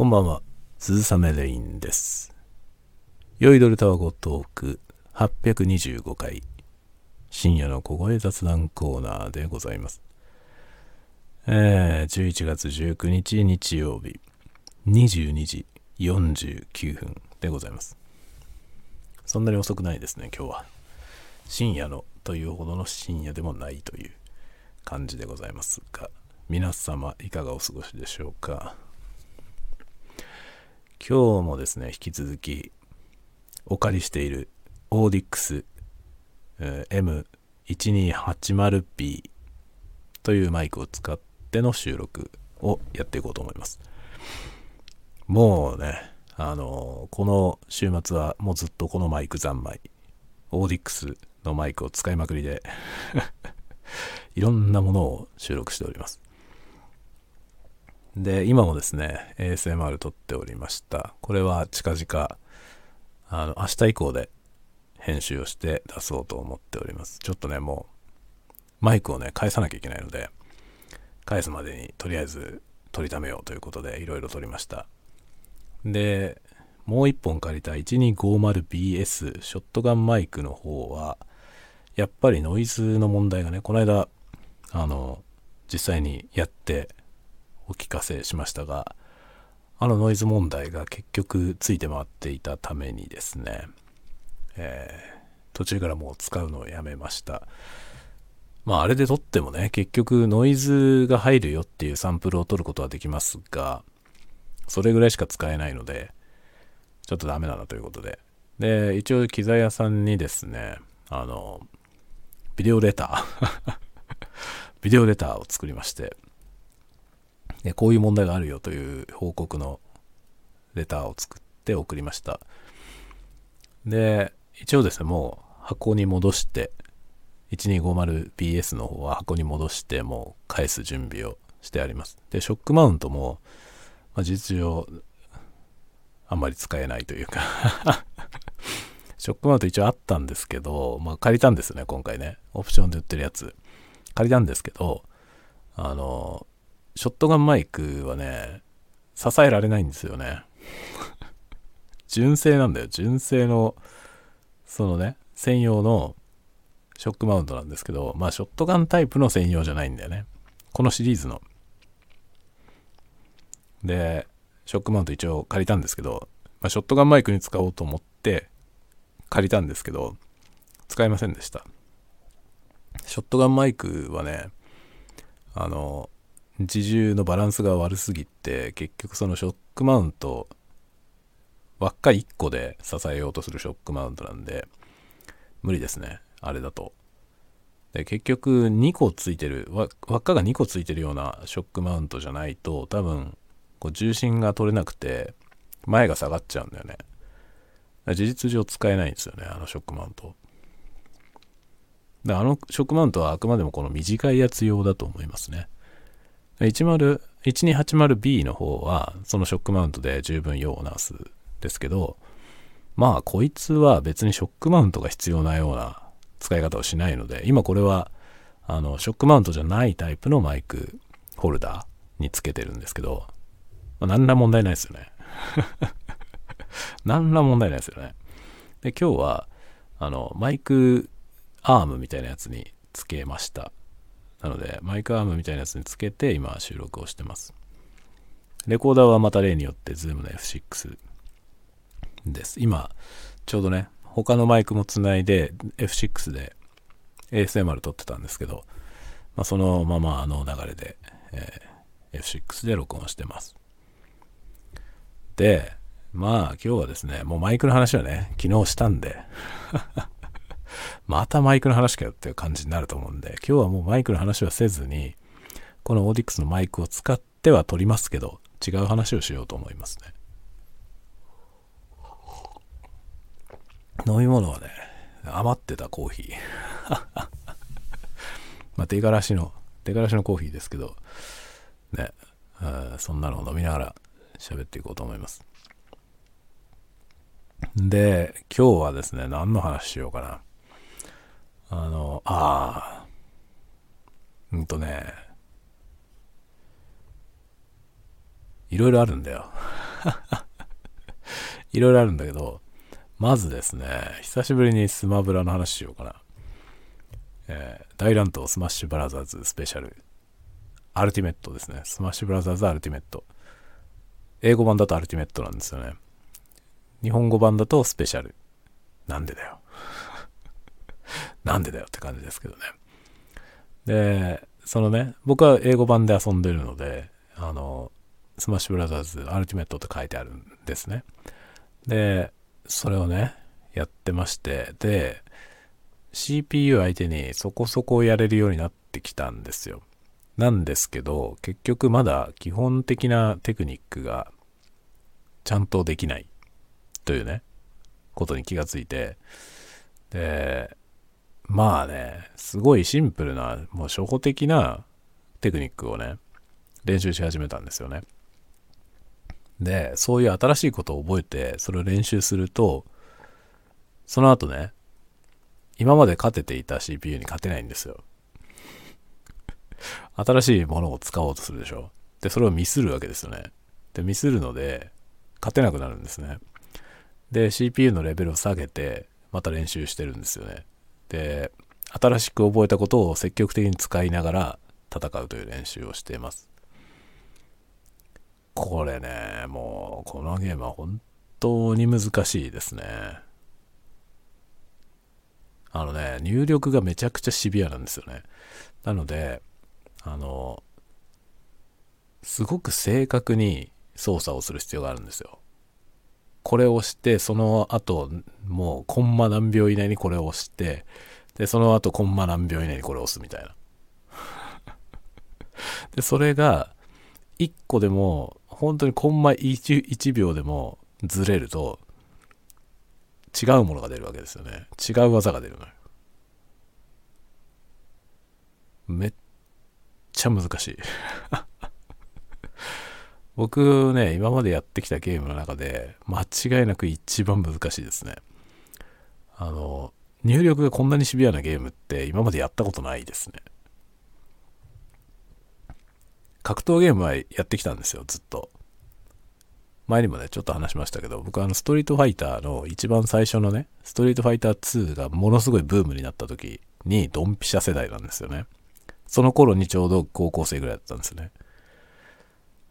こんばんは、鈴雨レインです。酔いどれタワゴトーク825回、深夜の小声雑談コーナーでございます。えー、11月19日日曜日、22時49分でございます。そんなに遅くないですね、今日は。深夜のというほどの深夜でもないという感じでございますが、皆様いかがお過ごしでしょうか？今日もですね、引き続きお借りしているオーディックス、M1280B というマイクを使っての収録をやっていこうと思います。もうね、あのこの週末はもうずっとこのマイク三昧、オーディックスのマイクを使いまくりで いろんなものを収録しております。で、今もですね、ASMR 撮っておりました。これは近々、あの、明日以降で編集をして出そうと思っております。ちょっとね、もう、マイクをね、返さなきゃいけないので、返すまでにとりあえず撮りためようということで、いろいろ撮りました。で、もう一本借りた 1250BS ショットガンマイクの方は、やっぱりノイズの問題がね、この間、あの、実際にやってお聞かせしましたが、あのノイズ問題が結局ついて回っていたためにですね、えー途中からもう使うのをやめました。まああれで撮ってもね、結局ノイズが入るよっていうサンプルを取ることはできますが、それぐらいしか使えないので、ちょっとダメだなということで。で、一応機材屋さんにですね、あの、ビデオレター ビデオレターを作りまして、でこういう問題があるよという報告のレターを作って送りました。で、一応ですね、もう箱に戻して、1250BS の方は箱に戻して、もう返す準備をしてあります。で、ショックマウントも、まあ、実上、あんまり使えないというか ショックマウント一応あったんですけど、まあ借りたんですね、今回ね。オプションで売ってるやつ。借りたんですけど、あの、ショットガンマイクはね、支えられないんですよね。純正なんだよ。純正の、そのね、専用のショックマウントなんですけど、まあ、ショットガンタイプの専用じゃないんだよね。このシリーズの。で、ショックマウント一応借りたんですけど、まあ、ショットガンマイクに使おうと思って借りたんですけど、使いませんでした。ショットガンマイクはね、あの、自重のバランスが悪すぎて結局そのショックマウント輪っか1個で支えようとするショックマウントなんで無理ですね。あれだと。で結局2個ついてる輪っかが2個ついてるようなショックマウントじゃないと多分こう重心が取れなくて前が下がっちゃうんだよね。事実上使えないんですよねあのショックマウント。であのショックマウントはあくまでもこの短いやつ用だと思いますね。1280B の方はそのショックマウントで十分用をなすですけどまあこいつは別にショックマウントが必要なような使い方をしないので今これはあのショックマウントじゃないタイプのマイクホルダーにつけてるんですけど、まあ、何ら問題ないですよね。何ら問題ないですよね。で今日はあのマイクアームみたいなやつにつけました。なので、マイクアームみたいなやつにつけて今収録をしてます。レコーダーはまた例によって Zoom の F6 です。今、ちょうどね、他のマイクもつないで F6 で ASMR 撮ってたんですけど、まあ、そのままあの流れで、えー F6 で録音してます。で、まあ今日はですね、もうマイクの話はね、昨日したんで、またマイクの話かよっていう感じになると思うんで、今日はもうマイクの話はせずに、このオーディックスのマイクを使っては撮りますけど、違う話をしようと思いますね。飲み物はね、余ってたコーヒー。まあ、出がらしの、出がらしのコーヒーですけど、ね、そんなのを飲みながら喋っていこうと思います。で、今日はですね、何の話しようかな。あの、ああ、うんとね、いろいろあるんだよ。いろいろあるんだけど、まずですね、久しぶりにスマブラの話しようかな。えー、大乱闘スマッシュブラザーズスペシャル。アルティメットですね。スマッシュブラザーズアルティメット。英語版だとアルティメットなんですよね。日本語版だとスペシャル。なんでだよ。なんでだよって感じですけどね。で、そのね、僕は英語版で遊んでるので、あの、スマッシュブラザーズアルティメットって書いてあるんですね。で、それをね、やってまして、で、CPU 相手にそこそこやれるようになってきたんですよ。なんですけど、結局まだ基本的なテクニックがちゃんとできないというね、ことに気がついて、で、まあね、すごいシンプルな、もう初歩的なテクニックをね、練習し始めたんですよね。で、そういう新しいことを覚えて、それを練習すると、その後ね、今まで勝てていた CPU に勝てないんですよ。新しいものを使おうとするでしょ。で、それをミスるわけですよね。で、ミスるので、勝てなくなるんですね。で、CPU のレベルを下げて、また練習してるんですよね。で、新しく覚えたことを積極的に使いながら戦うという練習をしています。これね、もう、このゲームは本当に難しいですね。あのね、入力がめちゃくちゃシビアなんですよね。なので、あの、すごく正確に操作をする必要があるんですよ。これを押して、その後、もうコンマ何秒以内にこれを押して、で、その後コンマ何秒以内にこれを押すみたいな。で、それが、1個でも、本当にコンマ 1, 1秒でもずれると、違うものが出るわけですよね。違う技が出るのよ。めっちゃ難しい。僕ね、今までやってきたゲームの中で、間違いなく一番難しいですね。あの、入力がこんなにシビアなゲームって今までやったことないですね。格闘ゲームはやってきたんですよ、ずっと。前にもね、ちょっと話しましたけど、僕はあの、ストリートファイターの一番最初のね、ストリートファイター2がものすごいブームになった時に、ドンピシャ世代なんですよね。その頃にちょうど高校生ぐらいだったんですよね。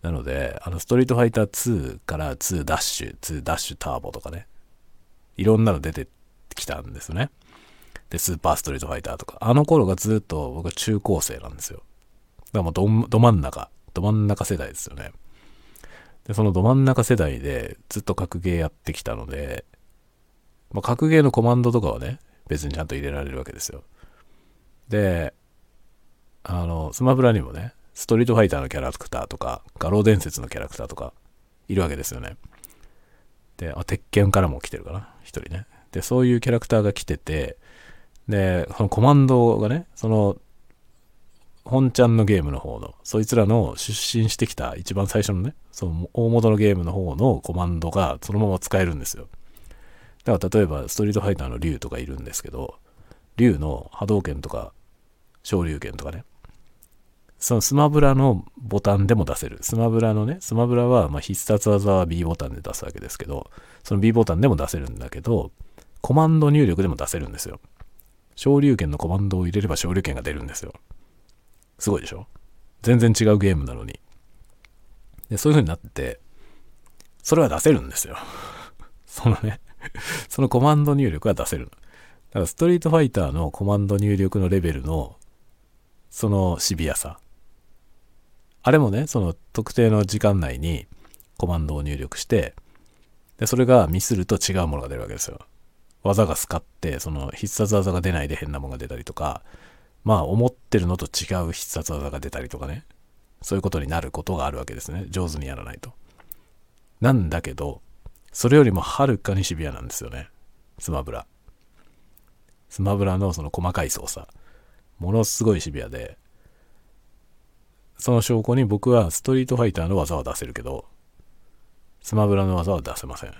なので、あの、ストリートファイター2から2ダッシュ、2ダッシュターボとかね、いろんなの出てきたんですね。で、スーパーストリートファイターとか、あの頃がずっと僕は中高生なんですよ。だからもうど、ど真ん中、ど真ん中世代ですよね。で、そのど真ん中世代でずっと格ゲーやってきたので、まあ、格ゲーのコマンドとかはね、別にちゃんと入れられるわけですよ。で、あの、スマブラにもね、ストリートファイターのキャラクターとか、画廊伝説のキャラクターとか、いるわけですよね。で、あ、鉄拳からも来てるかな、一人ね。で、そういうキャラクターが来てて、で、そのコマンドがね、その、本ちゃんのゲームの方の、そいつらの出身してきた一番最初のね、その大元のゲームの方のコマンドがそのまま使えるんですよ。だから例えば、ストリートファイターの竜とかいるんですけど、竜の波動拳とか、昇竜拳とかね、そのスマブラのボタンでも出せる。スマブラのね、スマブラはま必殺技は B ボタンで出すわけですけど、その B ボタンでも出せるんだけど、コマンド入力でも出せるんですよ。昇竜拳のコマンドを入れれば昇竜拳が出るんですよ。すごいでしょ？全然違うゲームなのに。で、そういう風になってて、それは出せるんですよ。そのねそのコマンド入力は出せるだからストリートファイターのコマンド入力のレベルの、そのシビアさ。あれもね、その特定の時間内にコマンドを入力して、で、それがミスると違うものが出るわけですよ。技がスカって、その必殺技が出ないで変なものが出たりとか、まあ思ってるのと違う必殺技が出たりとかね。そういうことになることがあるわけですね。上手にやらないと。なんだけど、それよりもはるかにシビアなんですよね。スマブラ。スマブラのその細かい操作。ものすごいシビアで、その証拠に僕はストリートファイターの技は出せるけど、スマブラの技は出せません。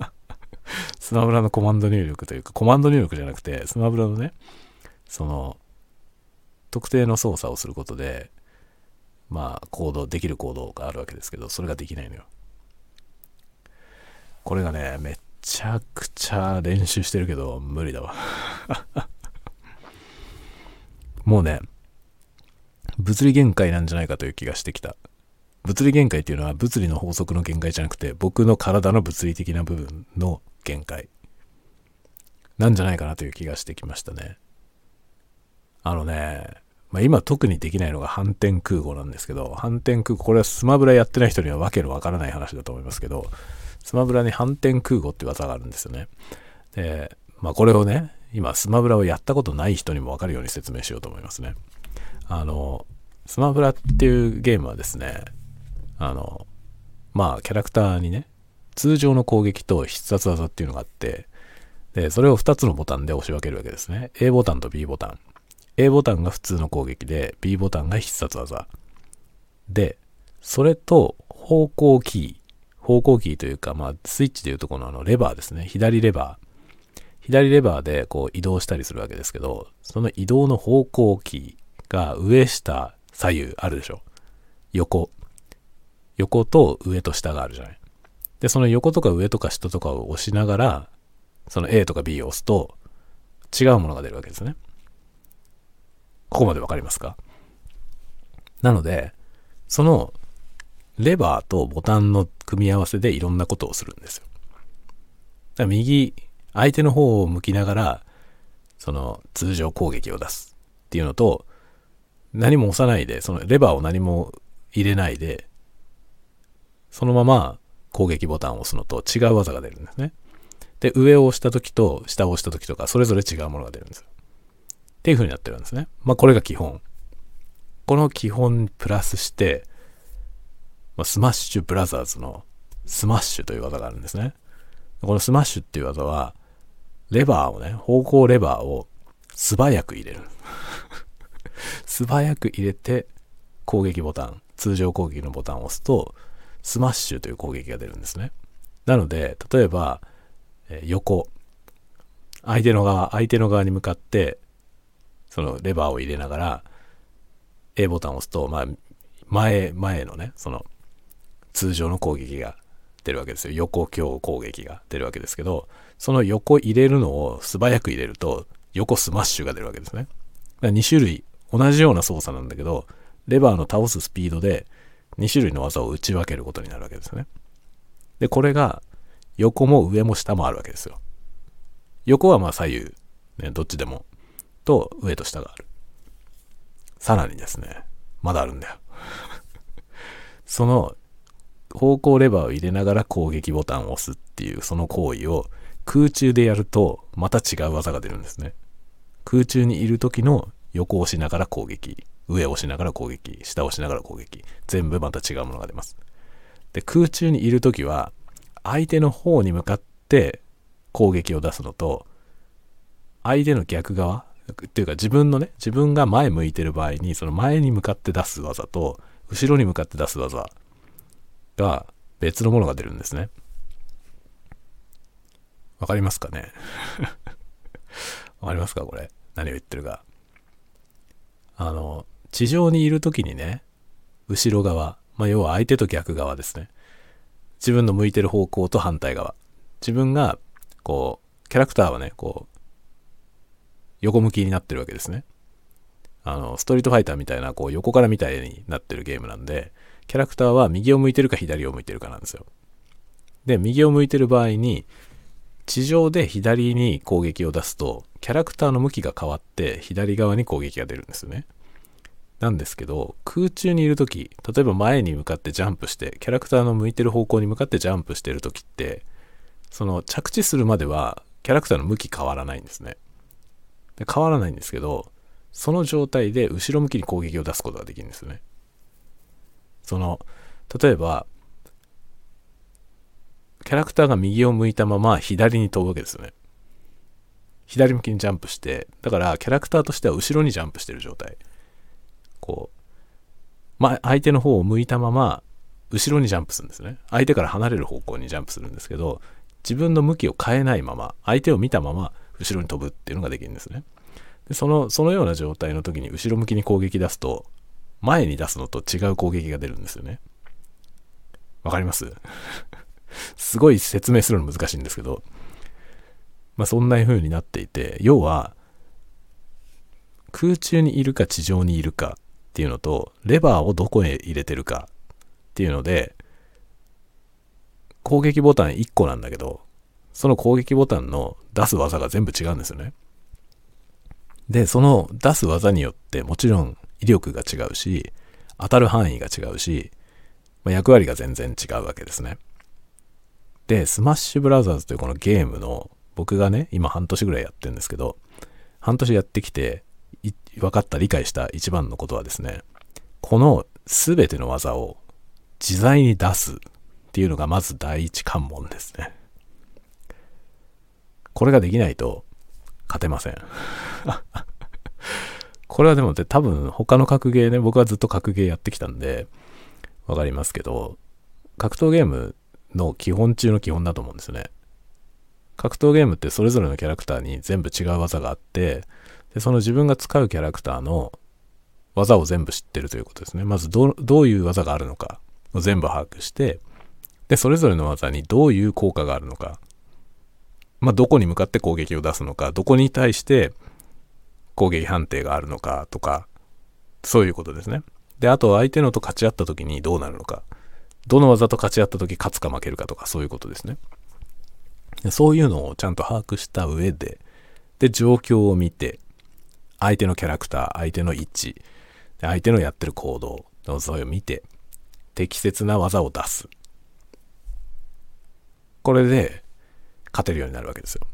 スマブラのコマンド入力というか、コマンド入力じゃなくて、スマブラのね、その、特定の操作をすることで、まあ、行動、できる行動があるわけですけど、それができないのよ。これがね、めっちゃくちゃ練習してるけど、無理だわ。もうね、物理限界なんじゃないかという気がしてきた。物理限界っていうのは物理の法則の限界じゃなくて、僕の体の物理的な部分の限界。なんじゃないかなという気がしてきましたね。あのね、まあ、今特にできないのが反転空母なんですけど、反転空母、これはスマブラやってない人にはわけのわからない話だと思いますけど、スマブラに反転空母って技があるんですよね。で、まあこれをね、今スマブラをやったことない人にもわかるように説明しようと思いますね。あの、スマブラっていうゲームはですね、あの、まあキャラクターにね、通常の攻撃と必殺技っていうのがあって、で、それを2つのボタンで押し分けるわけですね。A ボタンと B ボタン。A ボタンが普通の攻撃で、B ボタンが必殺技。で、それと方向キー、方向キーというか、まあ、スイッチでいうとこのあのレバーですね。左レバー。左レバーでこう移動したりするわけですけど、その移動の方向キーが上下左右あるでしょ。横。横と上と下があるじゃない。で、その横とか上とか下とかを押しながら、その A とか B を押すと違うものが出るわけですね。ここまでわかりますか？なので、そのレバーとボタンの組み合わせでいろんなことをするんですよ。だから右、相手の方を向きながら、その通常攻撃を出すっていうのと、何も押さないで、そのレバーを何も入れないで、そのまま攻撃ボタンを押すのと違う技が出るんですね。で、上を押した時と下を押した時とか、それぞれ違うものが出るんですよ。っていう風になってるんですね。まあこれが基本。この基本プラスして、まあ、スマッシュブラザーズのスマッシュという技があるんですね。このスマッシュっていう技は、レバーをね、方向レバーを素早く入れる。素早く入れて攻撃ボタン、通常攻撃のボタンを押すと、スマッシュという攻撃が出るんですね。なので、例えば、え横、相手の側、相手の側に向かって、そのレバーを入れながら A ボタンを押すと、まあ、前、前のね、その通常の攻撃が出るわけですよ。横強攻撃が出るわけですけど、その横入れるのを素早く入れると、横スマッシュが出るわけですね。2種類、同じような操作なんだけど、レバーの倒すスピードで2種類の技を打ち分けることになるわけですね。で、これが横も上も下もあるわけですよ。横はまあ左右、ね、どっちでもと上と下がある。さらにですね、まだあるんだよ。その方向レバーを入れながら攻撃ボタンを押すっていうその行為を空中でやるとまた違う技が出るんですね。空中にいる時の横押しながら攻撃、上押しながら攻撃、下押しながら攻撃、全部また違うものが出ます。で、空中にいる時は相手の方に向かって攻撃を出すのと相手の逆側っていうか自分のね、自分が前向いてる場合に、その前に向かって出す技と、後ろに向かって出す技が別のものが出るんですね。わかりますかね？わかりますかこれ？何を言ってるか。あの、地上にいる時にね、後ろ側、まあ、要は相手と逆側ですね。自分の向いてる方向と反対側。自分が、こう、キャラクターはね、こう、横向きになってるわけですね。あの、ストリートファイターみたいな、こう、横からみたいになってるゲームなんで、キャラクターは右を向いてるか左を向いてるかなんですよ。で、右を向いてる場合に、地上で左に攻撃を出すと、キャラクターの向きが変わって左側に攻撃が出るんですよね。なんですけど、空中にいるとき、例えば前に向かってジャンプして、キャラクターの向いてる方向に向かってジャンプしてるときって、その着地するまではキャラクターの向き変わらないんですね。で変わらないんですけど、その状態で後ろ向きに攻撃を出すことができるんですよね。その、例えば、キャラクターが右を向いたまま左に飛ぶわけですよね。左向きにジャンプして、だからキャラクターとしては後ろにジャンプしてる状態。こう、まあ、相手の方を向いたまま後ろにジャンプするんですね。相手から離れる方向にジャンプするんですけど、自分の向きを変えないまま、相手を見たまま後ろに飛ぶっていうのができるんですね。でその、そのような状態の時に後ろ向きに攻撃出すと、前に出すのと違う攻撃が出るんですよね。わかります？すごい説明するの難しいんですけど、まあそんな風になっていて、要は、空中にいるか地上にいるかっていうのと、レバーをどこへ入れてるかっていうので、攻撃ボタン1個なんだけど、その攻撃ボタンの出す技が全部違うんですよね。で、その出す技によってもちろん威力が違うし、当たる範囲が違うし、まあ、役割が全然違うわけですね。で、スマッシュブラザーズというこのゲームの僕がね、今半年ぐらいやってるんですけど、半年やってきて分かった理解した一番のことはですね、この全ての技を自在に出すっていうのがまず第一関門ですね。これができないと勝てません。これはでも多分他の格ゲーね、僕はずっと格ゲーやってきたんで、わかりますけど、格闘ゲームの基本中の基本だと思うんですよね。格闘ゲームってそれぞれのキャラクターに全部違う技があって、でその自分が使うキャラクターの技を全部知ってるということですね。まずどういう技があるのかを全部把握して、で、それぞれの技にどういう効果があるのか、まあ、どこに向かって攻撃を出すのか、どこに対して攻撃判定があるのかとか、そういうことですね。で、あと相手のと勝ち合った時にどうなるのか。どの技と勝ち合った時勝つか負けるかとかそういうことですね。そういうのをちゃんと把握した上で、で、状況を見て、相手のキャラクター、相手の位置、相手のやってる行動、それを見て、適切な技を出す。これで勝てるようになるわけですよ。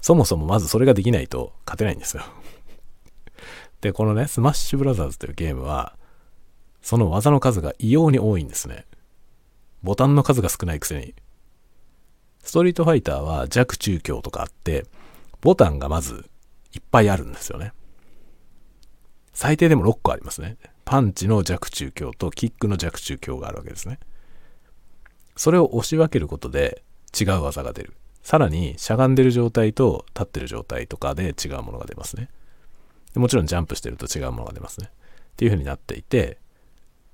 そもそもまずそれができないと勝てないんですよ。で、このね、スマッシュブラザーズというゲームは、その技の数が異様に多いんですね。ボタンの数が少ないくせに。ストリートファイターは弱中強とかあって、ボタンがまずいっぱいあるんですよね。最低でも6個ありますね。パンチの弱中強とキックの弱中強があるわけですね。それを押し分けることで違う技が出る。さらにしゃがんでる状態と立ってる状態とかで違うものが出ますね。もちろんジャンプしてると違うものが出ますね。っていう風になっていて、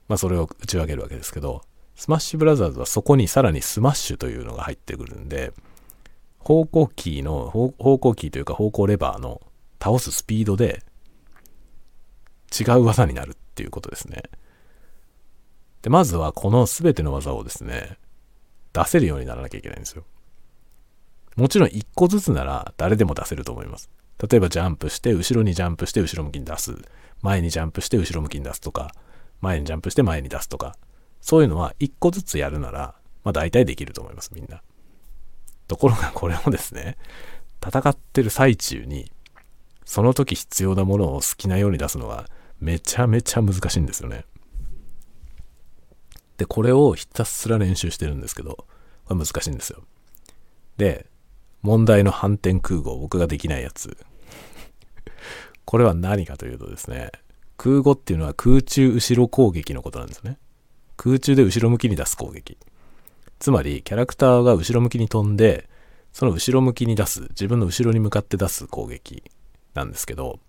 まあそれを打ち分けるわけですけど、スマッシュブラザーズはそこにさらにスマッシュというのが入ってくるんで、方向キーの、方向キーというか方向レバーの倒すスピードで違う技になるっていうことですね。で、まずはこの全ての技をですね、出せるようにならなきゃいけないんですよ。もちろん1個ずつなら誰でも出せると思います。例えばジャンプして、後ろにジャンプして後ろ向きに出す。前にジャンプして後ろ向きに出すとか、前にジャンプして前に出すとか、そういうのは1個ずつやるなら、まあ大体できると思います、みんな。ところがこれもですね、戦ってる最中に、その時必要なものを好きなように出すのはめちゃめちゃ難しいんですよね。で、これをひたすら練習してるんですけど、これ難しいんですよ。で、問題の反転空母、僕ができないやつ。これは何かというとですね、空母っていうのは空中後ろ攻撃のことなんですね。空中で後ろ向きに出す攻撃。つまり、キャラクターが後ろ向きに飛んで、その後ろ向きに出す、自分の後ろに向かって出す攻撃なんですけど、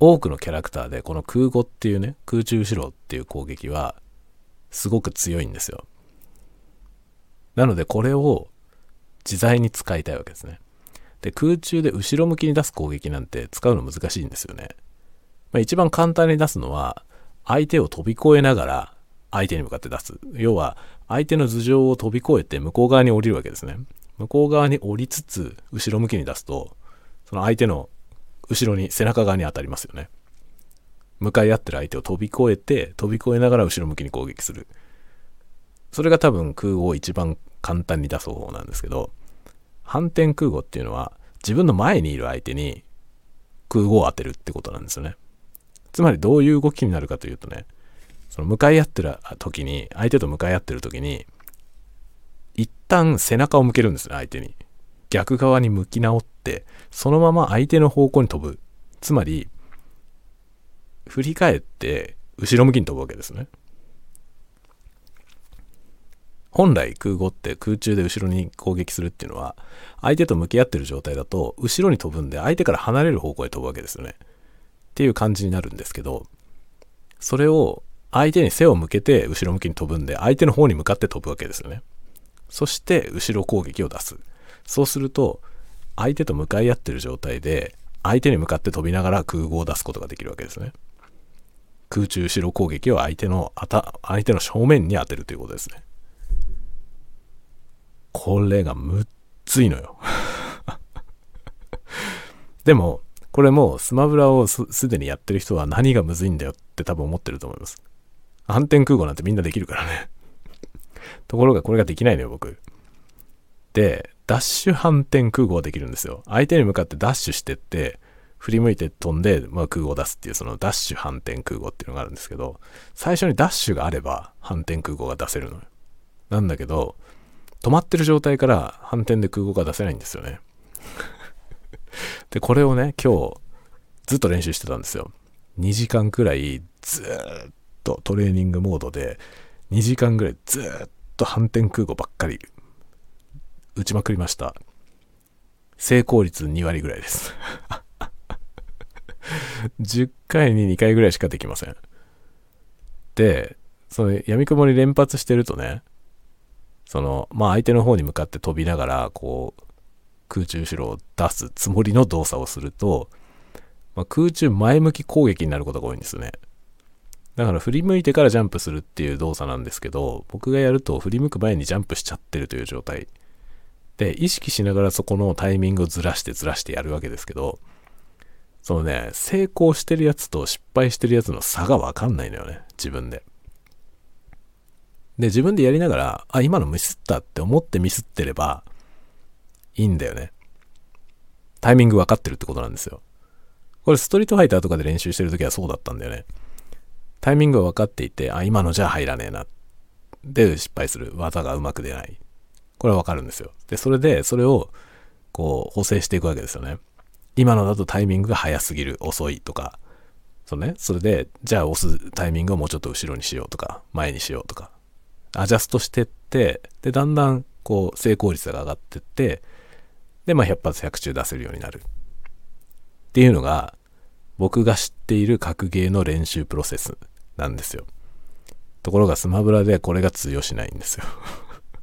多くのキャラクターでこの空母っていうね、空中後ろっていう攻撃は、すごく強いんですよ。なのでこれを自在に使いたいわけですね。で、空中で後ろ向きに出す攻撃なんて使うの難しいんですよね。まあ、一番簡単に出すのは、相手を飛び越えながら相手に向かって出す。要は、相手の頭上を飛び越えて向こう側に降りるわけですね。向こう側に降りつつ、後ろ向きに出すと、その相手の後ろに、背中側に当たりますよね。向かい合ってる相手を飛び越えて、飛び越えながら後ろ向きに攻撃する。それが多分空を一番簡単に出す方法なんですけど、反転空母っていうのは自分の前にいる相手に空母を当てるってことなんですよね。つまりどういう動きになるかというとね、その向かい合ってる時に、相手と向かい合ってる時に、一旦背中を向けるんですね、相手に。逆側に向き直って、そのまま相手の方向に飛ぶ。つまり、振り返って後ろ向きに飛ぶわけですね。本来空母って空中で後ろに攻撃するっていうのは相手と向き合ってる状態だと後ろに飛ぶんで相手から離れる方向へ飛ぶわけですよね。っていう感じになるんですけどそれを相手に背を向けて後ろ向きに飛ぶんで相手の方に向かって飛ぶわけですよね。そして後ろ攻撃を出す。そうすると相手と向かい合ってる状態で相手に向かって飛びながら空語を出すことができるわけですね。空中後ろ攻撃を相手のあた相手の正面に当てるということですね。これがむっついのよ。でもこれもスマブラをすでにやってる人は何がむずいんだよって多分思ってると思います。反転空語なんてみんなできるからね ところがこれができないのよ僕でダッシュ反転空語はできるんですよ。相手に向かってダッシュしてって、振り向いて飛んで、まあ、空語を出すっていうそのダッシュ反転空語っていうのがあるんですけど、最初にダッシュがあれば反転空語が出せるのよ。なんだけど、止まってる状態から反転で空語が出せないんですよね。で、これをね、今日ずっと練習してたんですよ。2時間くらいずっとトレーニングモードで、2時間ぐらいずっと反転空語ばっかり打ちまくりました。成功率2割ぐらいです 10回に2回ぐらいしかできません。で、その闇雲に連発してるとね、その、まあ相手の方に向かって飛びながら、こう、空中後ろを出すつもりの動作をすると、まあ、空中前向き攻撃になることが多いんですよね。だから振り向いてからジャンプするっていう動作なんですけど、僕がやると振り向く前にジャンプしちゃってるという状態で、意識しながらそこのタイミングをずらしてずらしてやるわけですけど、そのね、成功してるやつと失敗してるやつの差がわかんないのよね、自分で。で、自分でやりながら、あ、今のミスったって思ってミスってれば、いいんだよね。タイミング分かってるってことなんですよ。これストリートファイターとかで練習してる時はそうだったんだよね。タイミングが分かっていて、あ、今のじゃ入らねえな。で、失敗する。技がうまく出ない。これはわかるんですよ。で、それで、それを、こう、補正していくわけですよね。今のだとタイミングが早すぎる、遅いとか、そのね、それで、じゃあ押すタイミングをもうちょっと後ろにしようとか、前にしようとか、アジャストしてって、で、だんだん、こう、成功率が上がってって、で、まあ、100発100中出せるようになる。っていうのが、僕が知っている格ゲーの練習プロセスなんですよ。ところがスマブラでこれが通用しないんですよ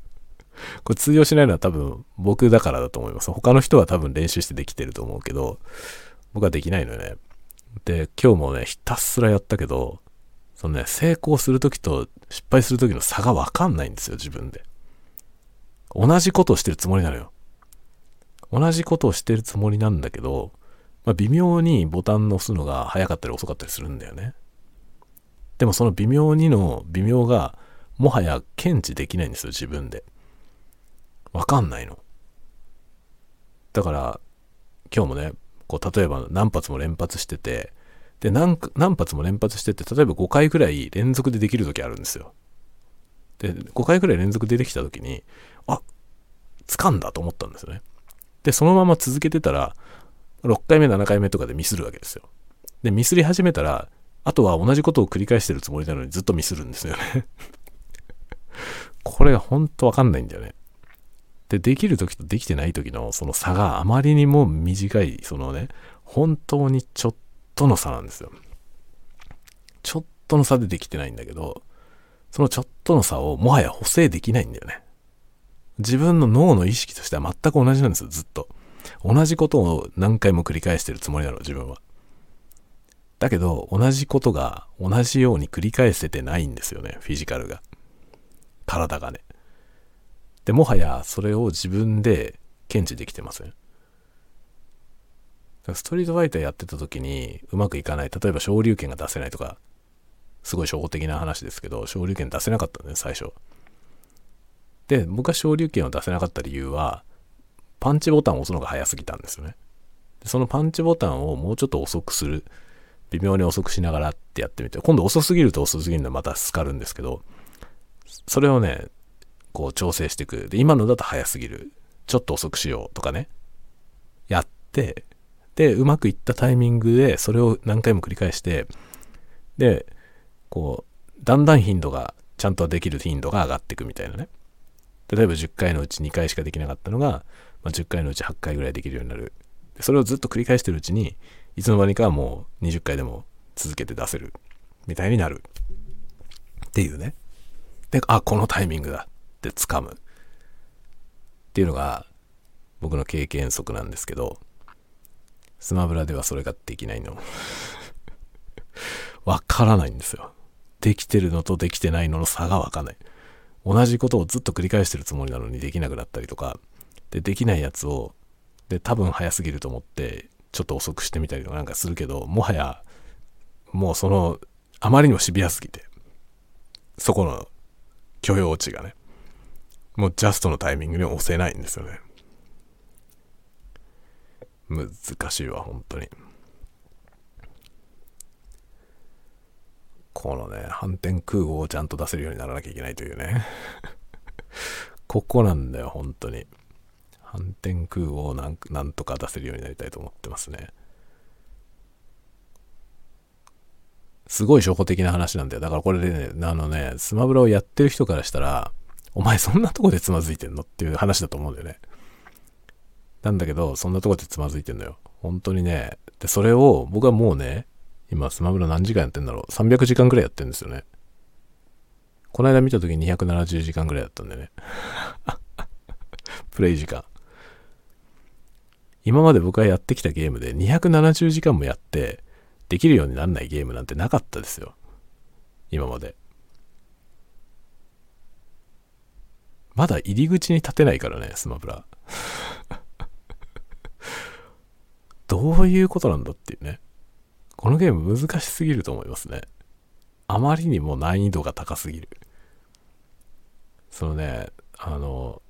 これ通用しないのは多分僕だからだと思います。他の人は多分練習してできてると思うけど、僕はできないのよね。で、今日もね、ひたすらやったけど、そのね、成功するときと失敗するときの差がわかんないんですよ、自分で。同じことをしてるつもりなのよ。同じことをしてるつもりなんだけど、まあ、微妙にボタンの押すのが早かったり遅かったりするんだよね。でもその微妙にの微妙がもはや検知できないんですよ、自分で。わかんないの。だから、今日もね、こう、例えば何発も連発してて、で何、何発も連発してて、例えば5回ぐらい連続でできる時あるんですよ。で、5回ぐらい連続でできた時に、あ、掴んだと思ったんですよね。で、そのまま続けてたら、6回目、7回目とかでミスるわけですよ。で、ミスり始めたら、あとは同じことを繰り返してるつもりなのにずっとミスるんですよね これがほんとわかんないんだよね。で、できる時とできてない時のその差があまりにも短い、そのね、本当にちょっとの差なんですよ。ちょっとの差でできてないんだけど、そのちょっとの差をもはや補正できないんだよね。自分の脳の意識としては全く同じなんですよ、ずっと。同じことを何回も繰り返してるつもりなの、自分は。だけど、同じことが同じように繰り返せてないんですよね、フィジカルが。体がね。でもはやそれを自分で検知できてませんストリートファイターやってた時にうまくいかない例えば昇竜拳が出せないとかすごい初歩的な話ですけど昇竜拳出せなかったんね最初で僕が昇竜拳を出せなかった理由はパンチボタンを押すのが早すぎたんですよねそのパンチボタンをもうちょっと遅くする微妙に遅くしながらってやってみて今度遅すぎると遅すぎるのはまたスカるんですけどそれをねこう調整していく。で、今のだと早すぎる。ちょっと遅くしようとかね。やって、で、うまくいったタイミングでそれを何回も繰り返して、で、こう、だんだん頻度が、ちゃんとできる頻度が上がっていくみたいなね。例えば10回のうち2回しかできなかったのが、まあ、10回のうち8回ぐらいできるようになる。それをずっと繰り返してるうちに、いつの間にかもう20回でも続けて出せる。みたいになる。っていうね。で、あ、このタイミングだ。って掴む。っていうのが僕の経験則なんですけど、スマブラではそれができないの。わからないんですよ。できてるのとできてないのの差がわかんない。同じことをずっと繰り返してるつもりなのにできなくなったりとか、で、できないやつを、で、多分早すぎると思って、ちょっと遅くしてみたりとかなんかするけど、もはや、もうその、あまりにもシビアすぎて、そこの許容値がね、もうジャストのタイミングに押せないんですよね。難しいわ、本当に。このね、反転空母をちゃんと出せるようにならなきゃいけないというね。ここなんだよ、本当に。反転空をなんなんとか出せるようになりたいと思ってますね。すごい初歩的な話なんだよ。だからこれでね、あのね、スマブラをやってる人からしたら、お前そんなとこでつまずいてんのっていう話だと思うんだよね。なんだけど、そんなとこでつまずいてんのよ。本当にね。で、それを僕はもうね、今スマブラ何時間やってんだろう。300時間くらいやってんですよね。この間見た時270時間くらいだったんでね。プレイ時間。今まで僕がやってきたゲームで270時間もやってできるようにならないゲームなんてなかったですよ。今まで。まだ入り口に立てないからね、スマブラ。どういうことなんだっていうね。このゲーム難しすぎると思いますね。あまりにも難易度が高すぎる。そのね、あの、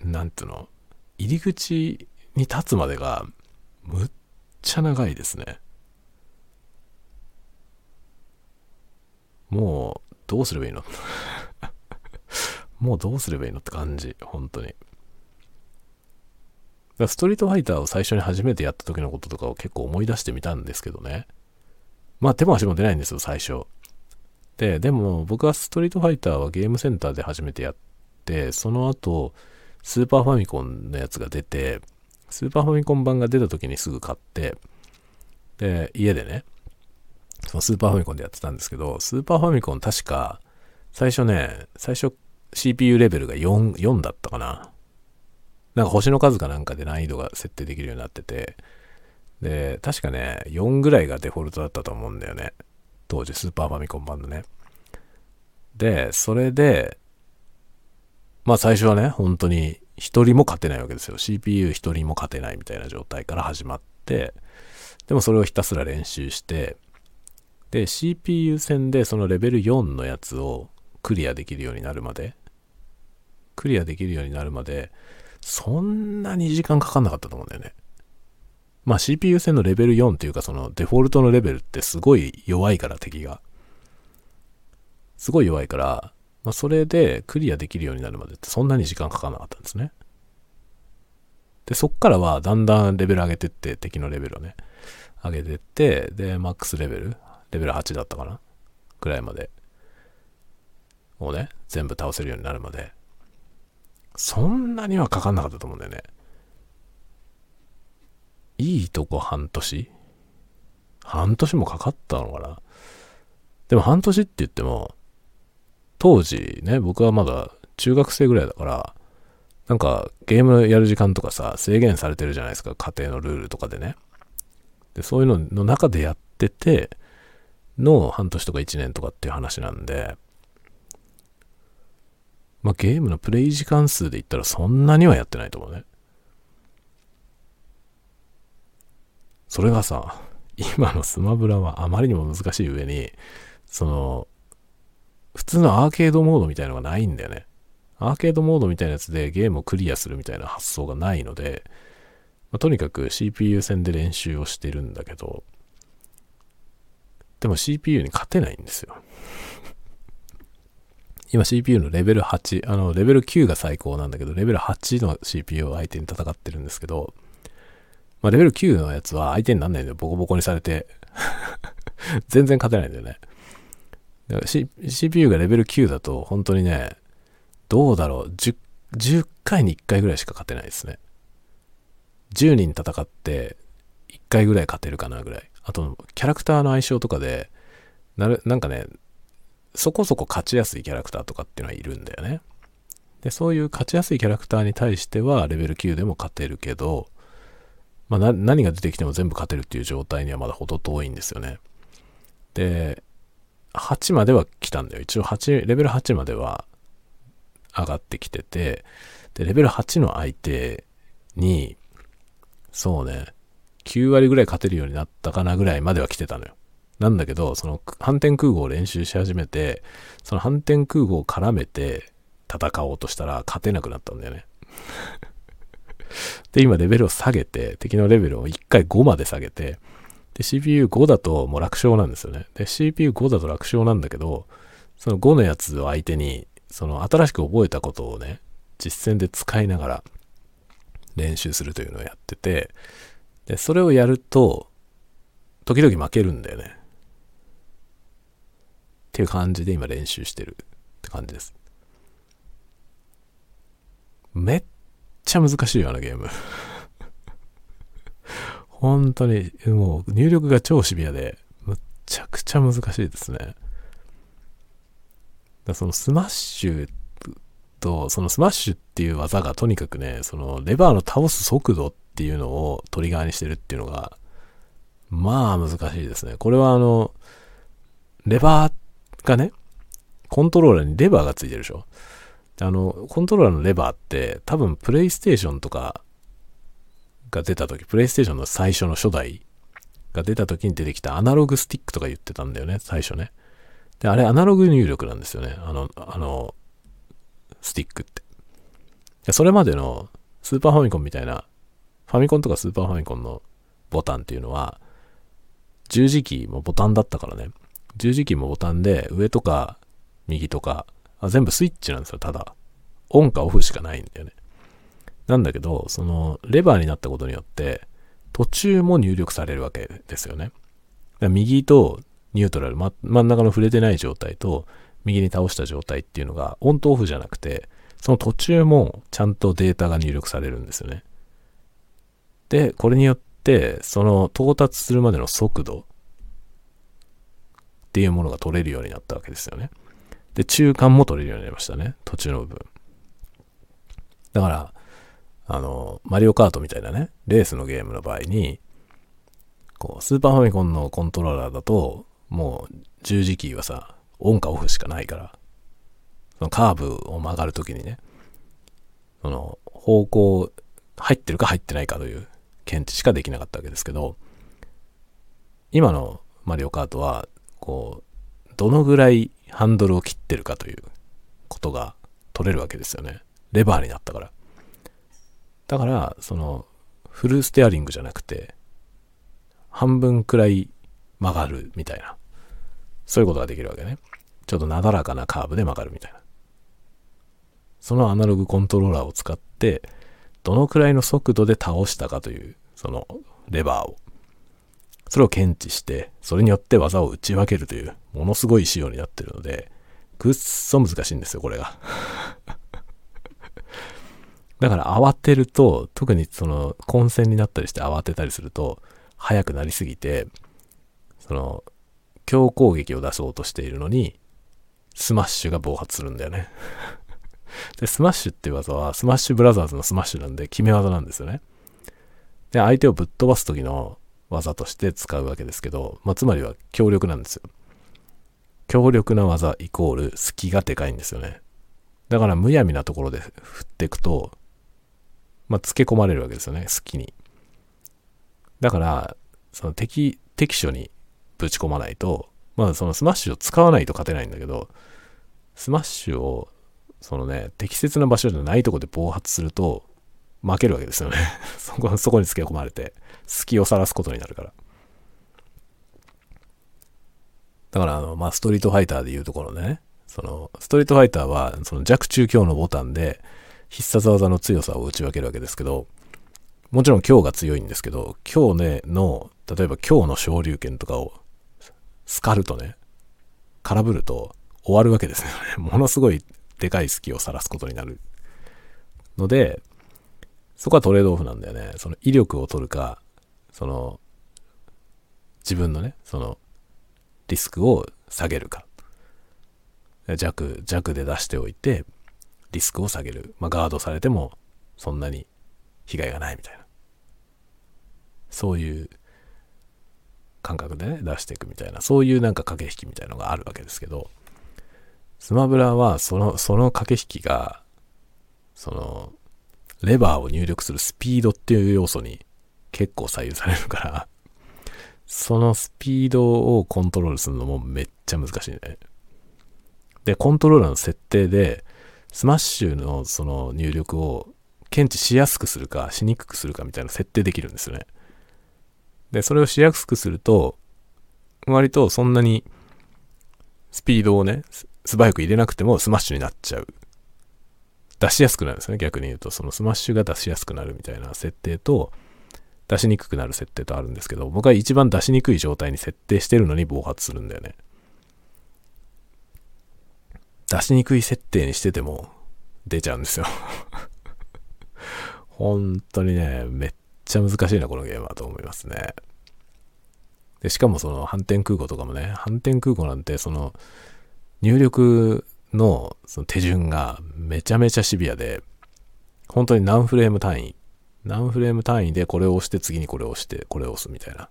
なんていうの、入り口に立つまでがむっちゃ長いですね。もう、どうすればいいの？もうどうすればいいのって感じ、本当に。ストリートファイターを最初に初めてやった時のこととかを結構思い出してみたんですけどね。まあ手も足も出ないんですよ、最初。で、でも僕はストリートファイターはゲームセンターで初めてやって、その後、スーパーファミコンのやつが出て、スーパーファミコン版が出た時にすぐ買って、で、家でね、そのスーパーファミコンでやってたんですけど、スーパーファミコン確か、最初ね、最初 CPU レベルが4、4だったかな。なんか星の数かなんかで難易度が設定できるようになってて、で、確かね、4ぐらいがデフォルトだったと思うんだよね。当時、スーパーファミコン版のね。で、それで、まあ最初はね、本当に一人も勝てないわけですよ。CPU 一人も勝てないみたいな状態から始まって、でもそれをひたすら練習して、で、CPU 戦でそのレベル4のやつをクリアできるようになるまで、クリアできるようになるまで、そんなに時間かかんなかったと思うんだよね。まあ CPU 戦のレベル4っていうかそのデフォルトのレベルってすごい弱いから敵が。すごい弱いから、まあ、それでクリアできるようになるまでってそんなに時間かかんなかったんですね。で、そっからはだんだんレベル上げてって、敵のレベルをね、上げてって、で、マックスレベル、レベル8だったかなくらいまで、をね、全部倒せるようになるまで、そんなにはかかんなかったと思うんだよね。いいとこ半年？半年もかかったのかな？でも半年って言っても、当時ね、僕はまだ中学生ぐらいだから、なんかゲームやる時間とかさ、制限されてるじゃないですか、家庭のルールとかでね。で、そういうのの中でやってて、の半年とか1年とかっていう話なんで、まあゲームのプレイ時間数で言ったらそんなにはやってないと思うね。それがさ、今のスマブラはあまりにも難しい上に、その、普通のアーケードモードみたいのがないんだよね。アーケードモードみたいなやつでゲームをクリアするみたいな発想がないので、まあ、とにかく CPU 戦で練習をしてるんだけど、でも CPU に勝てないんですよ。今 CPU のレベル8、あの、レベル9が最高なんだけど、レベル8の CPU を相手に戦ってるんですけど、まあ、レベル9のやつは相手になんないんだよ。ボコボコにされて 全然勝てないんだよね。だから、CPU がレベル9だと、本当にね、どうだろう、10, 10回に1回ぐらいしか勝てないですね。10人戦って、1回ぐらい勝てるかなぐらい。あと、キャラクターの相性とかで、なる、なんかね、そこそこ勝ちやすいキャラクターとかっていうのはいるんだよね。で、そういう勝ちやすいキャラクターに対してはレベル9でも勝てるけど、まあ、何が出てきても全部勝てるっていう状態にはまだ程遠いんですよね。で、8までは来たんだよ。一応8、レベル8までは上がってきてて、で、レベル8の相手に、そうね、9割ぐらい勝てるようになったかなぐらいまでは来てたのよ。なんだけど、その反転空母を練習し始めて、その反転空母を絡めて戦おうとしたら勝てなくなったんだよね。で、今レベルを下げて、敵のレベルを1回5まで下げて、で、CPU5 だともう楽勝なんですよね。で、CPU5 だと楽勝なんだけど、その5のやつを相手に、その新しく覚えたことをね、実践で使いながら練習するというのをやってて、で、それをやると、時々負けるんだよね。っていう感じで今練習してるって感じです。めっちゃ難しいよ、あのゲーム。本当に、もう入力が超シビアで、むちゃくちゃ難しいですね。だそのスマッシュと、そのスマッシュっていう技がとにかくね、そのレバーの倒す速度っていうのをトリガーにしてるっていうのが、まあ難しいですね。これはあの、レバーがね、コントローラーにレバーがついてるでしょあの、コントローラーのレバーって多分プレイステーションとかが出た時、プレイステーションの最初の初代が出た時に出てきたアナログスティックとか言ってたんだよね、最初ね。で、あれアナログ入力なんですよね。あの、あの、スティックって。それまでのスーパーファミコンみたいな、ファミコンとかスーパーファミコンのボタンっていうのは、十字キーもボタンだったからね。十字キーもボタンで、上とか右とか、あ全部スイッチなんですよ、ただ。オンかオフしかないんだよね。なんだけど、その、レバーになったことによって、途中も入力されるわけですよね。右とニュートラル、ま、真ん中の触れてない状態と、右に倒した状態っていうのが、オンとオフじゃなくて、その途中もちゃんとデータが入力されるんですよね。で、これによって、その到達するまでの速度っていうものが取れるようになったわけですよね。で、中間も取れるようになりましたね。途中の部分。だから、あの、マリオカートみたいなね、レースのゲームの場合に、こう、スーパーファミコンのコントローラーだと、もう十字キーはさ、オンかオフしかないから、そのカーブを曲がるときにね、その方向入ってるか入ってないかという検知しかできなかったわけですけど、今のマリオカートは、こう、どのぐらいハンドルを切ってるかということが取れるわけですよね。レバーになったから。だから、その、フルステアリングじゃなくて、半分くらい曲がるみたいな。そういうことができるわけね。ちょっとなだらかなカーブで曲がるみたいな。そのアナログコントローラーを使って、どのくらいの速度で倒したかという、そのレバーを。それを検知して、それによって技を打ち分けるという、ものすごい仕様になってるので、ぐっそ難しいんですよ、これが。だから慌てると、特にその混戦になったりして慌てたりすると、速くなりすぎて、その、強攻撃を出そうとしているのに、スマッシュが暴発するんだよね で、スマッシュっていう技は、スマッシュブラザーズのスマッシュなんで決め技なんですよね。で、相手をぶっ飛ばす時の技として使うわけですけど、まあ、つまりは強力なんですよ。強力な技イコール隙がでかいんですよね。だからむやみなところで振っていくと、まあ、つけ込まれるわけですよね、隙に。だから、その敵、適所にぶち込まないと、まあそのスマッシュを使わないと勝てないんだけど、スマッシュを、そのね、適切な場所じゃないとこで暴発すると、負けるわけですよね そこ、そこにつけ込まれて、隙を晒すことになるから。だから、あの、まあ、ストリートファイターでいうところね、その、ストリートファイターは、その弱中強のボタンで、必殺技の強さを打ち分けるわけですけど、もちろん強が強いんですけど、強ねの、例えば強の昇竜拳とかをスカルとね、空振ると終わるわけですよね。ものすごいでかい隙を晒すことになる。ので、そこはトレードオフなんだよね。その威力を取るか、その、自分のね、その、リスクを下げるか。弱、弱で出しておいて、リスクを下げる。まあ、ガードされてもそんなに被害がないみたいな。そういう感覚でね、出していくみたいな、そういうなんか駆け引きみたいのがあるわけですけど、スマブラはその、その駆け引きが、その、レバーを入力するスピードっていう要素に結構左右されるからそのスピードをコントロールするのもめっちゃ難しいね。で、コントローラーの設定で、スマッシュのその入力を検知しやすくするか、しにくくするかみたいな設定できるんですよね。で、それをしやすくすると、割とそんなにスピードをね、素早く入れなくてもスマッシュになっちゃう。出しやすくなるんですね。逆に言うと、そのスマッシュが出しやすくなるみたいな設定と、出しにくくなる設定とあるんですけど、僕は一番出しにくい状態に設定してるのに暴発するんだよね。出しにくい設定にしてても出ちゃうんですよ 本当にね、めっちゃ難しいな、このゲームはと思いますね。で、しかもその反転空港とかもね、反転空港なんてその入力のその手順がめちゃめちゃシビアで、本当に何フレーム単位、何フレーム単位でこれを押して次にこれを押してこれを押すみたいな。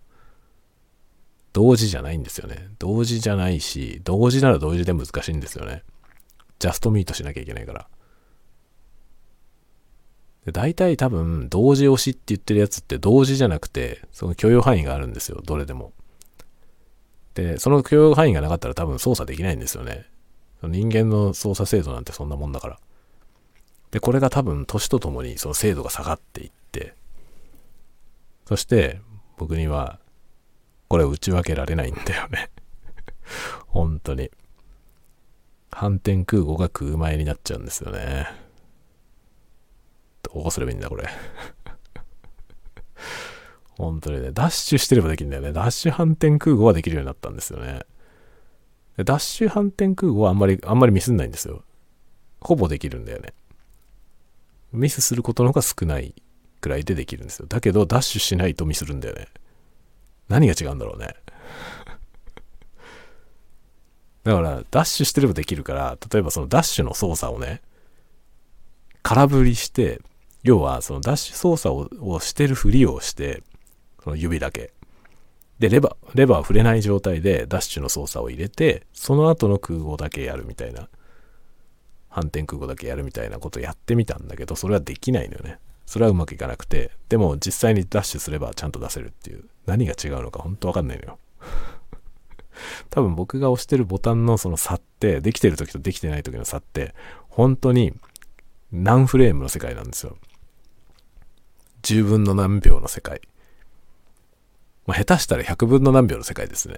同時じゃないんですよね。同時じゃないし、同時なら同時で難しいんですよね。ジャストミートしなきゃいけないから。で大体多分、同時押しって言ってるやつって同時じゃなくて、その許容範囲があるんですよ。どれでも。で、その許容範囲がなかったら多分操作できないんですよね。人間の操作精度なんてそんなもんだから。で、これが多分年とともにその精度が下がっていって、そして僕にはこれを打ち分けられないんだよね 本当に。反転空母が空前になっちゃうんですよね。どうすればいいんだ、これ。本当にね、ダッシュしてればできるんだよね。ダッシュ反転空母はできるようになったんですよね。ダッシュ反転空母はあんまり、あんまりミスんないんですよ。ほぼできるんだよね。ミスすることの方が少ないくらいでできるんですよ。だけど、ダッシュしないとミスるんだよね。何が違うんだろうね。だから、ダッシュしてればできるから、例えばそのダッシュの操作をね、空振りして、要はそのダッシュ操作をしてるふりをして、その指だけ。で、レバー、レバー触れない状態でダッシュの操作を入れて、その後の空母だけやるみたいな、反転空母だけやるみたいなことをやってみたんだけど、それはできないのよね。それはうまくいかなくて、でも実際にダッシュすればちゃんと出せるっていう、何が違うのか本当わかんないのよ。多分僕が押してるボタンのその差って、できてる時とできてない時の差って、本当に何フレームの世界なんですよ。10分の何秒の世界。まあ、下手したら100分の何秒の世界ですね。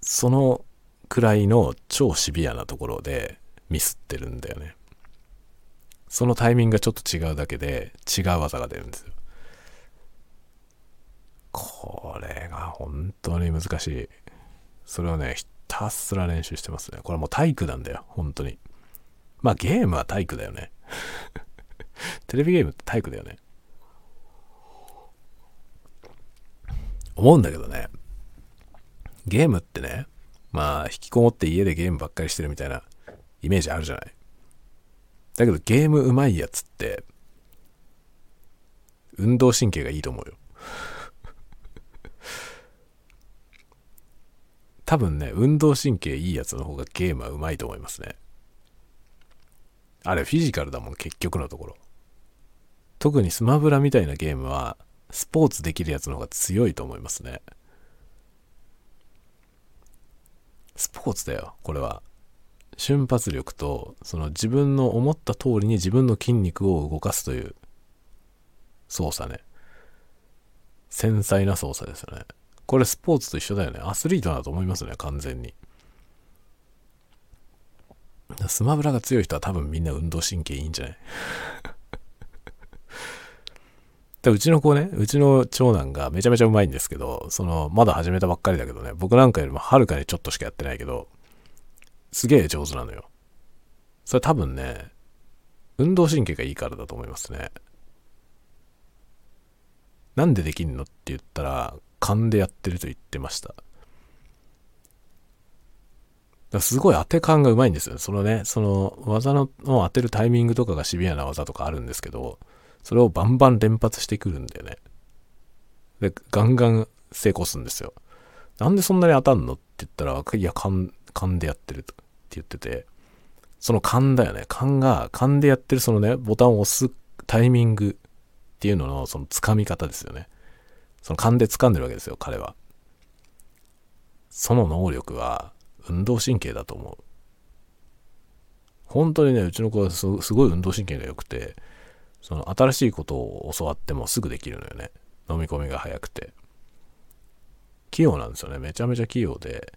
そのくらいの超シビアなところでミスってるんだよね。そのタイミングがちょっと違うだけで違う技が出るんですよ。これが本当に難しい。それをね、ひたすら練習してますね。これもう体育なんだよ、本当に。まあゲームは体育だよね。テレビゲームって体育だよね。思うんだけどね。ゲームってね、まあ引きこもって家でゲームばっかりしてるみたいなイメージあるじゃない。だけどゲーム上手いやつって、運動神経がいいと思うよ。多分ね、運動神経いいやつの方がゲームは上手いと思いますね。あれフィジカルだもん、結局のところ。特にスマブラみたいなゲームは、スポーツできるやつの方が強いと思いますね。スポーツだよ、これは。瞬発力と、その自分の思った通りに自分の筋肉を動かすという操作ね。繊細な操作ですよね。これスポーツと一緒だよね。アスリートだと思いますね、完全に。スマブラが強い人は多分みんな運動神経いいんじゃない？でうちの子ね、うちの長男がめちゃめちゃうまいんですけど、その、まだ始めたばっかりだけどね、僕なんかよりもはるかにちょっとしかやってないけど、すげえ上手なのよ。それ多分ね、運動神経がいいからだと思いますね。なんでできんのって言ったら、勘でやってると言ってました。すごい当て感がうまいんですよ。そのね、その技のを当てるタイミングとかがシビアな技とかあるんですけど、それをバンバン連発してくるんだよね。で、ガンガン成功するんですよ。なんでそんなに当たんのって言ったら、いや、勘、勘でやってるとって言ってて、その勘だよね。勘が、勘でやってるそのね、ボタンを押すタイミングっていうのの、その掴み方ですよね。その勘で掴んでるわけですよ、彼は。その能力は、運動神経だと思う。本当にね、うちの子はすごい運動神経が良くて、その新しいことを教わってもすぐできるのよね。飲み込みが早くて。器用なんですよね。めちゃめちゃ器用で。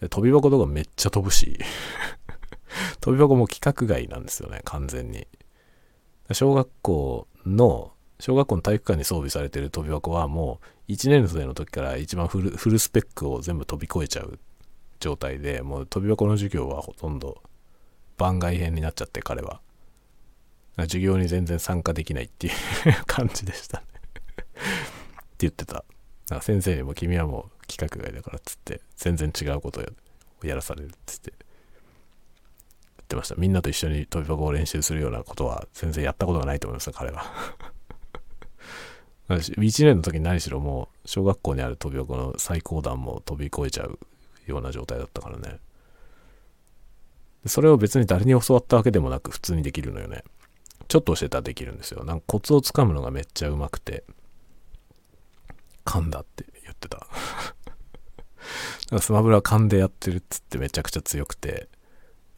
で飛び箱とかめっちゃ飛ぶし。飛び箱も規格外なんですよね、完全に。小学校の、小学校の体育館に装備されてる飛び箱はもう1年生の時から一番フルフルスペックを全部飛び越えちゃう状態で、もう飛び箱の授業はほとんど番外編になっちゃって彼は。授業に全然参加できないっていう感じでしたねって言ってた。先生にも君はもう規格外だからっつって全然違うことをやらされるっつって言ってました。みんなと一緒に飛び箱を練習するようなことは全然やったことがないと思います、彼は。1年の時に何しろもう小学校にある飛び箱の最高段も飛び越えちゃうような状態だったからね。それを別に誰に教わったわけでもなく普通にできるのよね。ちょっと教えたらできるんですよ。なんかコツをつかむのがめっちゃうまくて、噛んだって言ってた。スマブラ噛んでやってるっつってめちゃくちゃ強くて、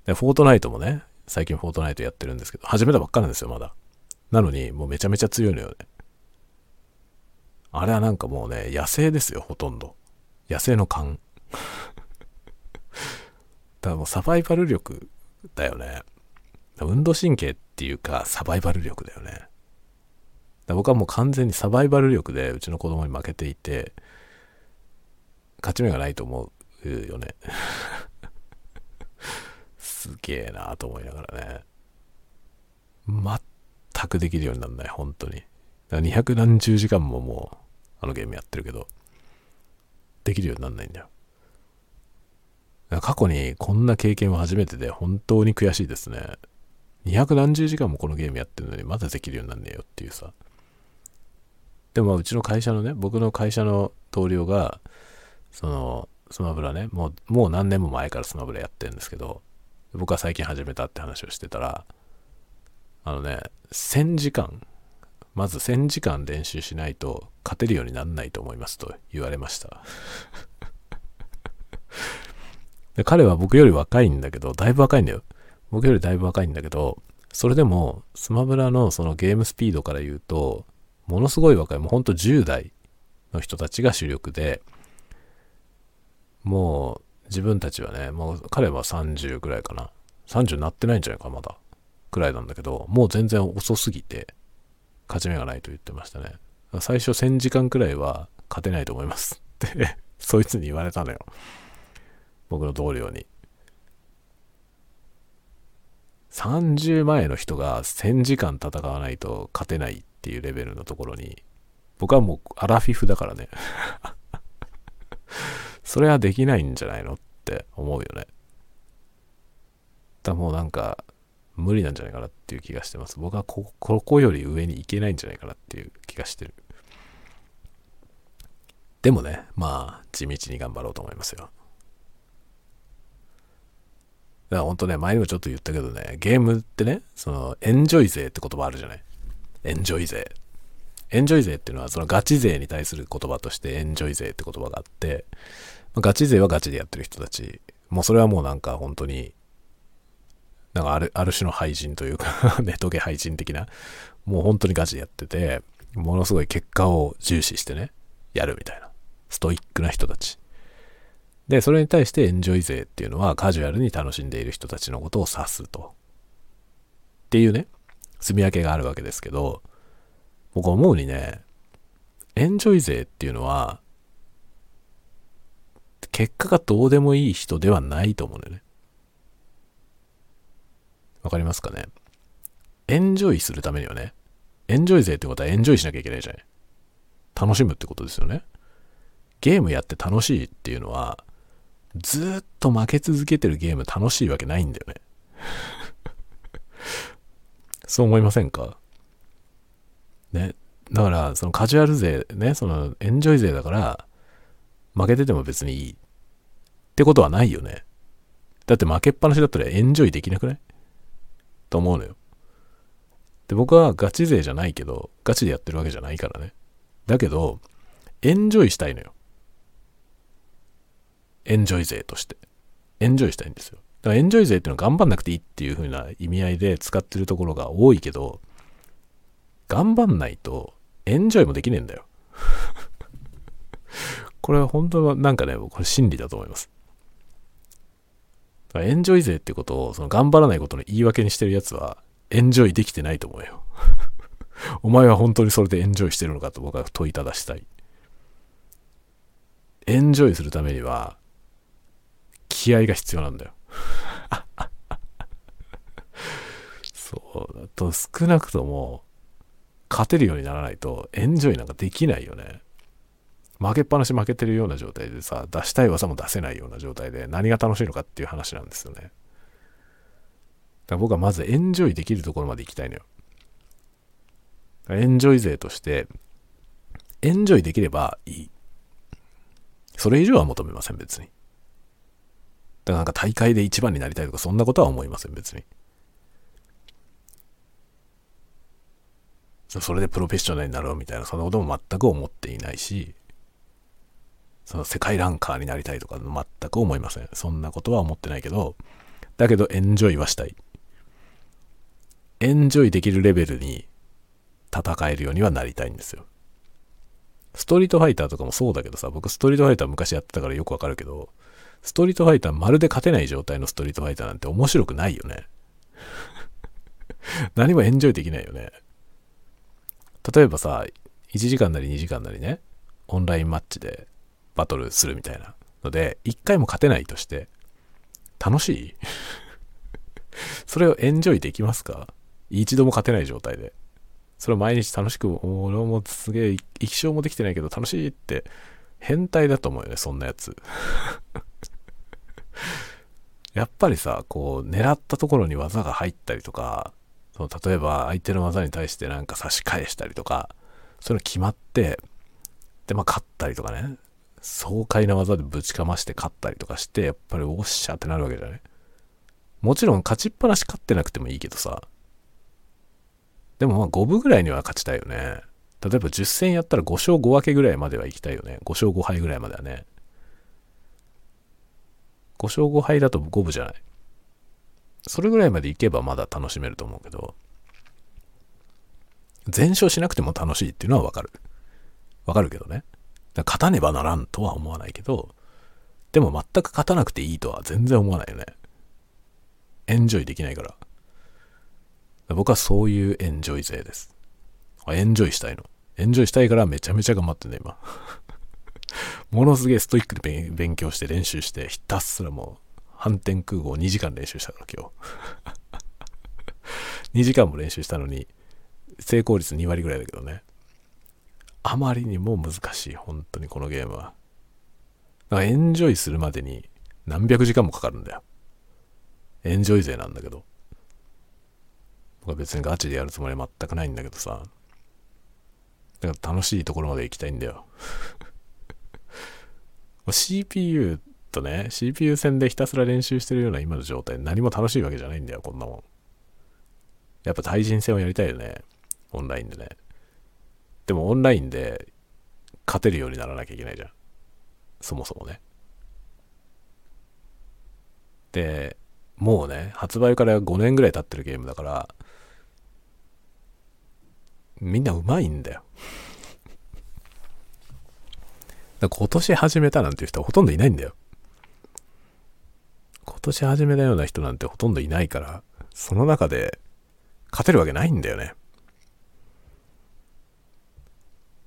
で、フォートナイトもね、最近フォートナイトやってるんですけど、始めたばっかなんですよ、まだ。なのに、もうめちゃめちゃ強いのよね。あれはなんかもうね、野生ですよ、ほとんど。野生の勘。だからもうサバイバル力だよね。運動神経っていうかサバイバル力だよね。僕はもう完全にサバイバル力でうちの子供に負けていて、勝ち目がないと思うよね。すげえなと思いながらね。全くできるようになんない、本当に。だから200何十時間ももう、あのゲームやってるけど、できるようになんないんだよ。だ過去にこんな経験は初めてで本当に悔しいですね。200何十時間もこのゲームやってるのにまだできるようになんねえよっていうさ。でもうちの会社のね、僕の会社の同僚が、その、スマブラね、もう、もう何年も前からスマブラやってるんですけど、僕は最近始めたって話をしてたら、あのね、1000時間、まず1000時間練習しないと勝てるようになんないと思いますと言われました で。彼は僕より若いんだけど、だいぶ若いんだよ。僕よりだいぶ若いんだけど、それでもスマブラのそのゲームスピードから言うと、ものすごい若い、もうほんと10代の人たちが主力で、もう自分たちはね、もう彼は30ぐらいかな。30なってないんじゃないか、まだ。くらいなんだけど、もう全然遅すぎて、勝ち目がないと言ってましたね。最初1000時間くらいは勝てないと思いますってそいつに言われたのよ。僕の同僚に。30前の人が1000時間戦わないと勝てないっていうレベルのところに、僕はもうアラフィフだからね それはできないんじゃないのって思うよね。だもうなんか、無理なんじゃないかなっていう気がしてます。僕はここより上に行けないんじゃないかなっていう気がしてる。でもね、まあ、地道に頑張ろうと思いますよ。だから本当ね、前にもちょっと言ったけどね、ゲームってね、その、エンジョイ勢って言葉あるじゃない？エンジョイ勢。エンジョイ勢っていうのは、そのガチ勢に対する言葉としてエンジョイ勢って言葉があって、ガチ勢はガチでやってる人たち。もうそれはもうなんか本当に、なんかある、ある種の廃人というか ネトゲ廃人的な、もう本当にガチでやってて、ものすごい結果を重視してね、やるみたいな。ストイックな人たち。で、それに対してエンジョイ勢っていうのはカジュアルに楽しんでいる人たちのことを指すと。っていうね、住み分けがあるわけですけど、僕思うにね、エンジョイ勢っていうのは、結果がどうでもいい人ではないと思うんだよね。わかりますかね？エンジョイするためにはね、エンジョイ勢ってことはエンジョイしなきゃいけないじゃない？楽しむってことですよね。ゲームやって楽しいっていうのは、ずっと負け続けてるゲーム楽しいわけないんだよね。そう思いませんか？ね？だから、そのカジュアル勢、ね、そのエンジョイ勢だから、負けてても別にいい。ってことはないよね。だって負けっぱなしだったらエンジョイできなくない？と思うのよ。で、僕はガチ勢じゃないけど、ガチでやってるわけじゃないからね。だけど、エンジョイしたいのよ。エンジョイ勢として。エンジョイしたいんですよ。だからエンジョイ勢っていうのは頑張んなくていいっていう風な意味合いで使ってるところが多いけど、頑張んないとエンジョイもできねえんだよ。これは本当はなんかね、これ真理だと思います。エンジョイ勢ってことをその頑張らないことの言い訳にしてるやつはエンジョイできてないと思うよ。お前は本当にそれでエンジョイしてるのかと僕は問いただしたい。エンジョイするためには気合が必要なんだよ。そうだと少なくとも勝てるようにならないとエンジョイなんかできないよね。負けっぱなし負けてるような状態でさ、出したい技も出せないような状態で何が楽しいのかっていう話なんですよね。だから僕はまずエンジョイできるところまで行きたいのよ。エンジョイ勢として、エンジョイできればいい。それ以上は求めません、別に。だからなんか大会で一番になりたいとか、そんなことは思いません、別に。それでプロフェッショナルになろうみたいな、そんなことも全く思っていないし、その世界ランカーになりたいとか全く思いません。そんなことは思ってないけど、だけどエンジョイはしたい。エンジョイできるレベルに戦えるようにはなりたいんですよ。ストリートファイターとかもそうだけどさ、僕ストリートファイター昔やってたからよくわかるけど、ストリートファイターまるで勝てない状態のストリートファイターなんて面白くないよね。何もエンジョイできないよね。例えばさ、1時間なり2時間なりね、オンラインマッチでバトルするみたいなので、一回も勝てないとして、楽しい？それをエンジョイできますか？一度も勝てない状態で。それを毎日楽しく、俺もすげえ、一生もできてないけど楽しいって、変態だと思うよね、そんなやつ。やっぱりさ、こう、狙ったところに技が入ったりとか、その例えば相手の技に対してなんか差し返したりとか、それ決まって、で、まあ勝ったりとかね、爽快な技でぶちかまして勝ったりとかして、やっぱりおっしゃってなるわけじゃない？もちろん勝ちっぱなし勝ってなくてもいいけどさ、でもまあ5分ぐらいには勝ちたいよね。例えば10戦やったら5勝5分けぐらいまでは行きたいよね。5勝5敗ぐらいまではね。5勝5敗だと5分じゃない。それぐらいまで行けばまだ楽しめると思うけど、全勝しなくても楽しいっていうのはわかる。わかるけどね。勝たねばならんとは思わないけど、でも全く勝たなくていいとは全然思わないよね。エンジョイできないから。僕はそういうエンジョイ勢です。エンジョイしたいの。エンジョイしたいからめちゃめちゃ頑張ってんね、今。ものすげえストイックで勉強して練習して、ひたすらもう反転空後2時間練習したから今日。2時間も練習したのに、成功率2割ぐらいだけどね。あまりにも難しい、本当にこのゲームは。だからエンジョイするまでに何百時間もかかるんだよ。エンジョイ勢なんだけど。僕は別にガチでやるつもりは全くないんだけどさ。だから楽しいところまで行きたいんだよ。CPU とね、CPU 戦でひたすら練習してるような今の状態、何も楽しいわけじゃないんだよ、こんなもん。やっぱ対人戦をやりたいよね。オンラインでね。でもオンラインで勝てるようにならなきゃいけないじゃん。そもそもね。で、もうね、発売から5年ぐらい経ってるゲームだから、みんなうまいんだよ。だ今年始めたなんていう人はほとんどいないんだよ。今年始めたような人なんてほとんどいないから、その中で勝てるわけないんだよね。だ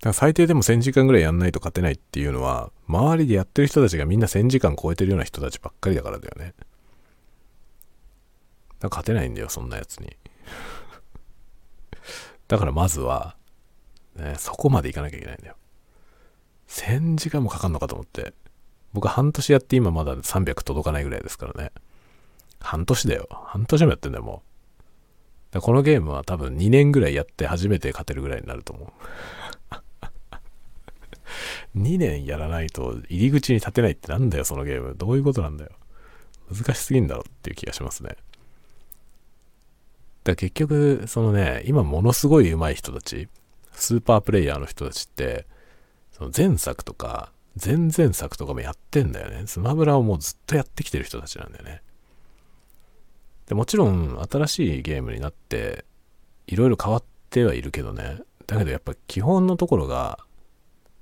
から最低でも1000時間ぐらいやんないと勝てないっていうのは、周りでやってる人たちがみんな1000時間超えてるような人たちばっかりだからだよね。だから勝てないんだよ、そんなやつに。だからまずは、ね、そこまでいかなきゃいけないんだよ。1000時間もかかんのかと思って。僕半年やって今まだ300届かないぐらいですからね。半年だよ。半年もやってんだよ、もう。このゲームは多分2年ぐらいやって初めて勝てるぐらいになると思う。2年やらないと入り口に立てないってなんだよ、そのゲーム。どういうことなんだよ。難しすぎんだろっていう気がしますね。だ結局、そのね、今ものすごい上手い人たち、スーパープレイヤーの人たちって、その前作とか、前々作とかもやってんだよね。スマブラをもうずっとやってきてる人たちなんだよね。でもちろん新しいゲームになっていろいろ変わってはいるけどね。だけどやっぱ基本のところが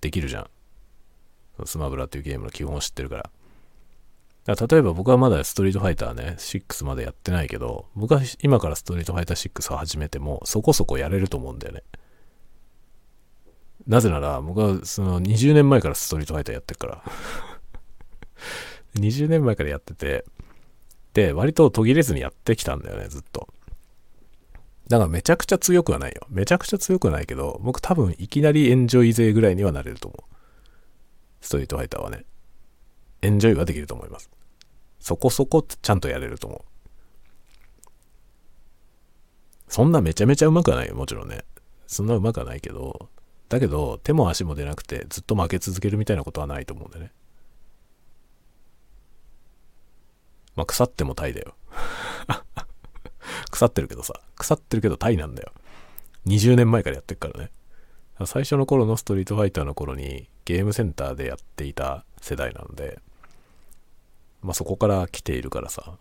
できるじゃん。スマブラっていうゲームの基本を知ってるから。だから例えば僕はまだストリートファイターね、6までやってないけど、僕は今からストリートファイター6を始めてもそこそこやれると思うんだよね。なぜなら、僕はその20年前からストリートファイターやってるから20年前からやってて、で、割と途切れずにやってきたんだよね、ずっと。だからめちゃくちゃ強くはないよ。めちゃくちゃ強くはないけど、僕多分いきなりエンジョイ勢ぐらいにはなれると思う。ストリートファイターはね。エンジョイはできると思います。そこそこちゃんとやれると思う。そんなめちゃめちゃうまくはないよ、もちろんね。そんなうまくはないけど、だけど、手も足も出なくてずっと負け続けるみたいなことはないと思うんだよね。まあ、腐ってもタイだよ。腐ってるけどさ、腐ってるけどタイなんだよ。20年前からやってっからね。最初の頃のストリートファイターの頃にゲームセンターでやっていた世代なので、まあそこから来ているからさ。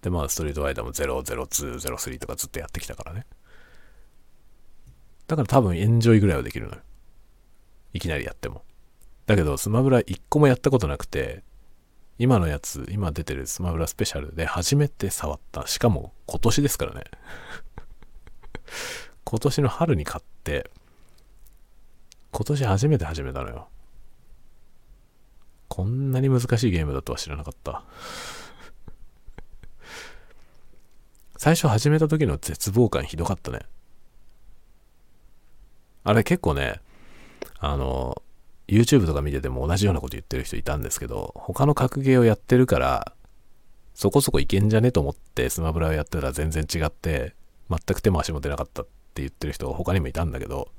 でまあストリートファイターも002、03とかずっとやってきたからね。だから多分エンジョイぐらいはできるのよ。いきなりやっても。だけど、スマブラ1個もやったことなくて、今のやつ、今出てるスマブラスペシャルで初めて触った。しかも今年ですからね。今年の春に買って、今年初めて始めたのよ。こんなに難しいゲームだとは知らなかった。最初始めた時の絶望感ひどかったね。あれ結構ね、あの、YouTube とか見てても同じようなこと言ってる人いたんですけど、他の格ゲーをやってるから、そこそこいけんじゃねと思ってスマブラをやってたら全然違って、全く手も足も出なかったって言ってる人が他にもいたんだけど、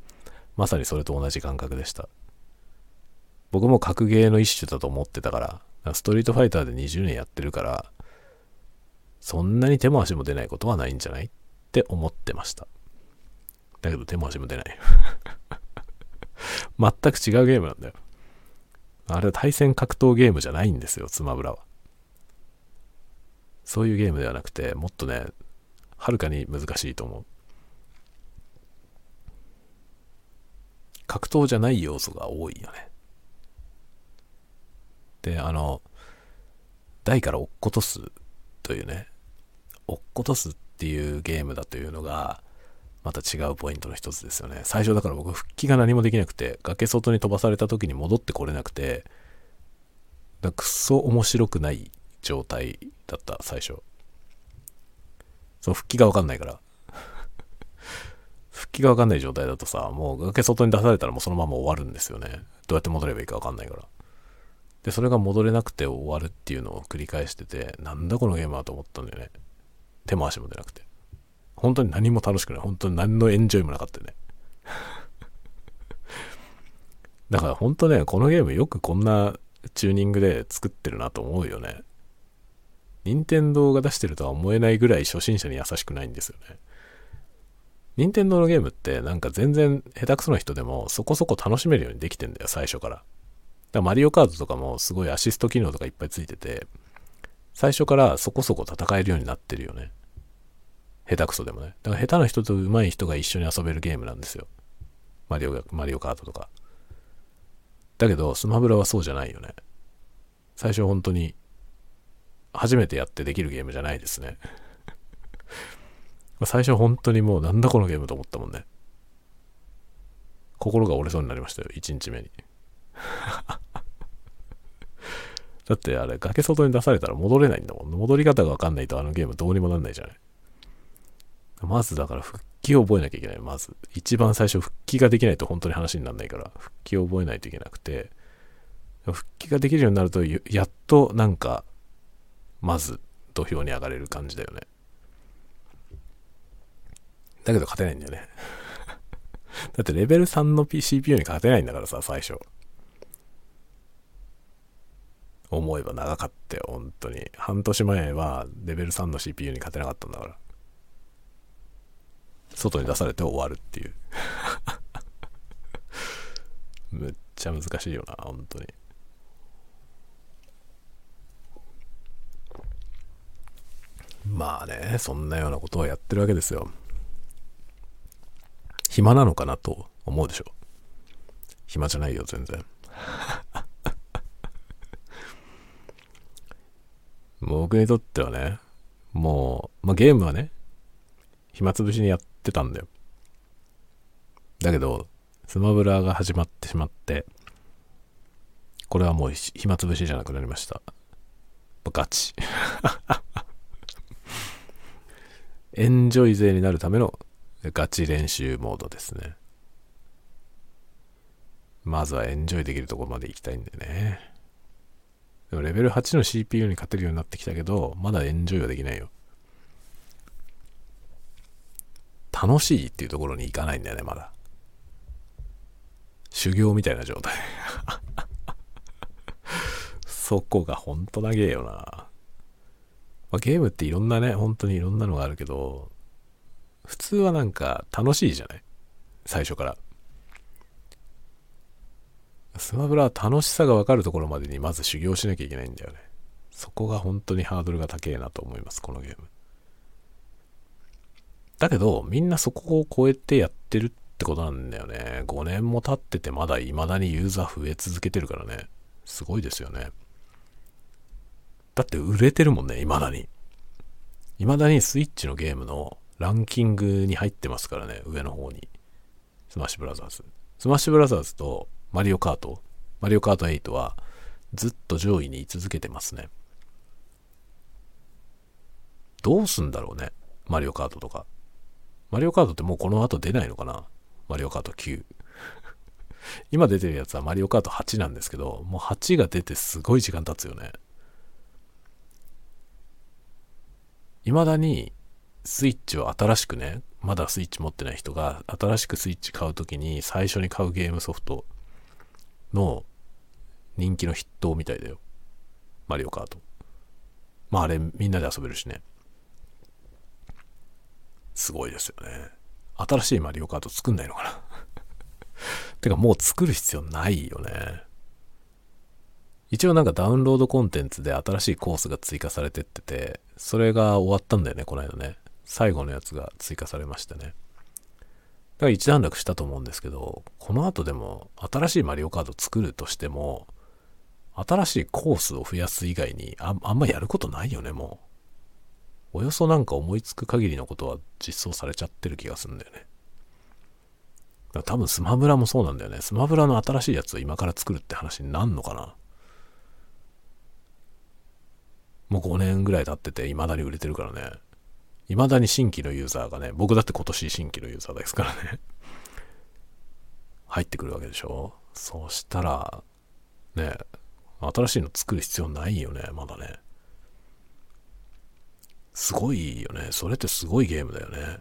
まさにそれと同じ感覚でした。僕も格ゲーの一種だと思ってたから、ストリートファイターで20年やってるから、そんなに手も足も出ないことはないんじゃないって思ってました。だけど手も足も出ない。全く違うゲームなんだよ。あれは対戦格闘ゲームじゃないんですよ、スマブラは。そういうゲームではなくて、もっとね、はるかに難しいと思う。格闘じゃない要素が多いよね。で、あの、台から落っことすというね、落っことすっていうゲームだというのが、また違うポイントの一つですよね。最初だから僕復帰が何もできなくて、崖外に飛ばされた時に戻ってこれなくて、だくっそ面白くない状態だった、最初。その復帰がわかんないから。復帰がわかんない状態だとさ、もう崖外に出されたらもうそのまま終わるんですよね。どうやって戻ればいいかわかんないから。で、それが戻れなくて終わるっていうのを繰り返してて、なんだこのゲームはと思ったんだよね。手も足も出なくて。本当に何も楽しくない。本当に何のエンジョイもなかったね。だから本当ね、このゲームよくこんなチューニングで作ってるなと思うよね。任天堂が出してるとは思えないぐらい初心者に優しくないんですよね。任天堂のゲームってなんか全然下手くそな人でもそこそこ楽しめるようにできてんだよ、最初から。だからマリオカードとかもすごいアシスト機能とかいっぱいついてて、最初からそこそこ戦えるようになってるよね。下手くそでもね。だから下手な人と上手い人が一緒に遊べるゲームなんですよ。マリオマリオカートとか。だけど、スマブラはそうじゃないよね。最初本当に、初めてやってできるゲームじゃないですね。最初本当にもうなんだこのゲームと思ったもんね。心が折れそうになりましたよ、1日目に。だってあれ、崖外に出されたら戻れないんだもん。戻り方がわかんないとあのゲームどうにもなんないじゃない。まずだから復帰を覚えなきゃいけない。まず。一番最初復帰ができないと本当に話にならないから、復帰を覚えないといけなくて、復帰ができるようになるとやっとなんかまず土俵に上がれる感じだよね。だけど勝てないんだよね。だってレベル3の CPU に勝てないんだからさ最初。思えば長かったよ本当に。半年前はレベル3の CPU に勝てなかったんだから。外に出されて終わるっていう。むっちゃ難しいよな本当に。まあねそんなようなことをやってるわけですよ。暇なのかなと思うでしょ。暇じゃないよ全然。僕にとってはねもう、まあ、ゲームはね暇つぶしにやってたんだよだけどスマブラが始まってしまってこれはもう暇つぶしじゃなくなりましたガチエンジョイ勢になるためのガチ練習モードですね。まずはエンジョイできるとこまで行きたいんでね。でもレベル8の CPU に勝てるようになってきたけど、まだエンジョイはできないよ。楽しいっていうところに行かないんだよね、まだ。修行みたいな状態。そこがほんと長えよな。まあ、ゲームっていろんなね、本当にいろんなのがあるけど、普通はなんか楽しいじゃない？最初から。スマブラは楽しさがわかるところまでにまず修行しなきゃいけないんだよね。そこが本当にハードルが高えなと思います、このゲーム。だけど、みんなそこを超えてやってるってことなんだよね。5年も経っててまだ未だにユーザー増え続けてるからね。すごいですよね。だって売れてるもんね、未だに。未だにスイッチのゲームのランキングに入ってますからね、上の方に。スマッシュブラザーズ。スマッシュブラザーズとマリオカート、マリオカート8はずっと上位に居続けてますね。どうすんだろうね、マリオカートとか。マリオカートってもうこの後出ないのかな？マリオカート9。今出てるやつはマリオカート8なんですけど、もう8が出てすごい時間経つよね。未だにスイッチを新しくね、まだスイッチ持ってない人が新しくスイッチ買うときに最初に買うゲームソフトの人気の筆頭みたいだよ。マリオカート。まああれみんなで遊べるしね。すごいですよね。新しいマリオカート作んないのかな てかもう作る必要ないよね。一応なんかダウンロードコンテンツで新しいコースが追加されてってて、それが終わったんだよね、この間ね。最後のやつが追加されましてね。だから一段落したと思うんですけど、この後でも新しいマリオカード作るとしても、新しいコースを増やす以外にああんまやることないよね、もう。およそなんか思いつく限りのことは実装されちゃってる気がするんだよね。多分スマブラもそうなんだよね。スマブラの新しいやつを今から作るって話になんのかなもう5年ぐらい経ってて未だに売れてるからね。未だに新規のユーザーがね、僕だって今年新規のユーザーですからね。入ってくるわけでしょそうしたら、ね、新しいの作る必要ないよね、まだね。すごいよね。それってすごいゲームだよね。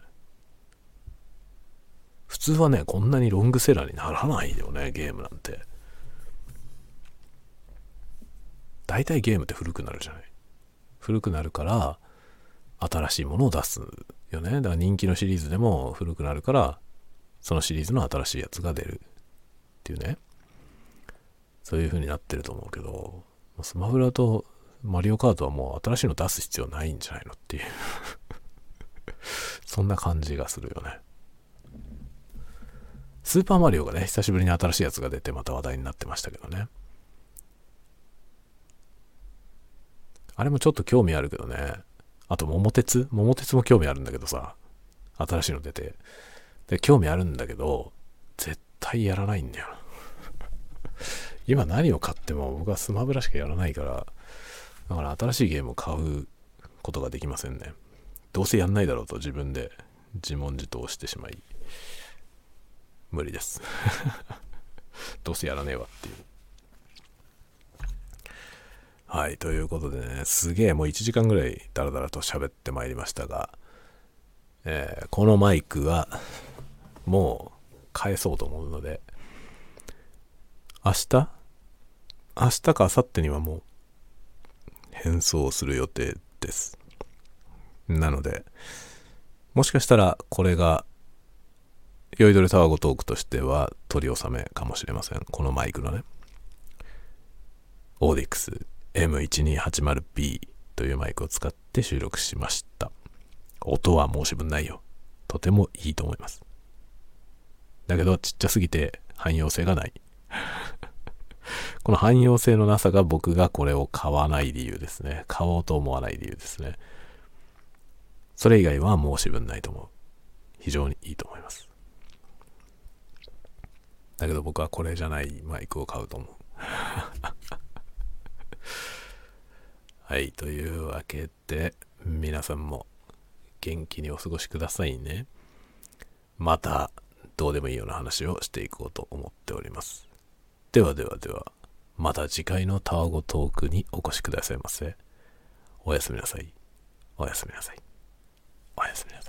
普通はね、こんなにロングセラーにならないよね、ゲームなんて。大体ゲームって古くなるじゃない。古くなるから新しいものを出すよねだから人気のシリーズでも古くなるからそのシリーズの新しいやつが出るっていうねそういう風になってると思うけどスマブラとマリオカートはもう新しいの出す必要ないんじゃないのっていう そんな感じがするよねスーパーマリオがね久しぶりに新しいやつが出てまた話題になってましたけどねあれもちょっと興味あるけどね。あと、桃鉄？桃鉄も興味あるんだけどさ。新しいの出て。で、興味あるんだけど、絶対やらないんだよ。今何を買っても僕はスマブラしかやらないから、だから新しいゲームを買うことができませんね。どうせやんないだろうと自分で自問自答してしまい、無理です。どうせやらねえわっていう。はい、ということでね、すげえもう1時間ぐらいダラダラと喋ってまいりましたが、えーこのマイクはもう返そうと思うので、明日？明日か明後日にはもう変装する予定です。なので、もしかしたらこれが酔いどれタワゴトークとしては取り納めかもしれません。このマイクのね。オーディックス M1280B というマイクを使って収録しました。音は申し分ないよ。とてもいいと思います。だけどちっちゃすぎて汎用性がない。この汎用性のなさが僕がこれを買わない理由ですね。買おうと思わない理由ですね。それ以外は申し分ないと思う。非常にいいと思います。だけど僕はこれじゃないマイクを買うと思う。はい、というわけで、皆さんも元気にお過ごしくださいね。また、どうでもいいような話をしていこうと思っております。ではではでは、また次回のタワゴトークにお越しくださいませ。おやすみなさい。おやすみなさい。おやすみなさい。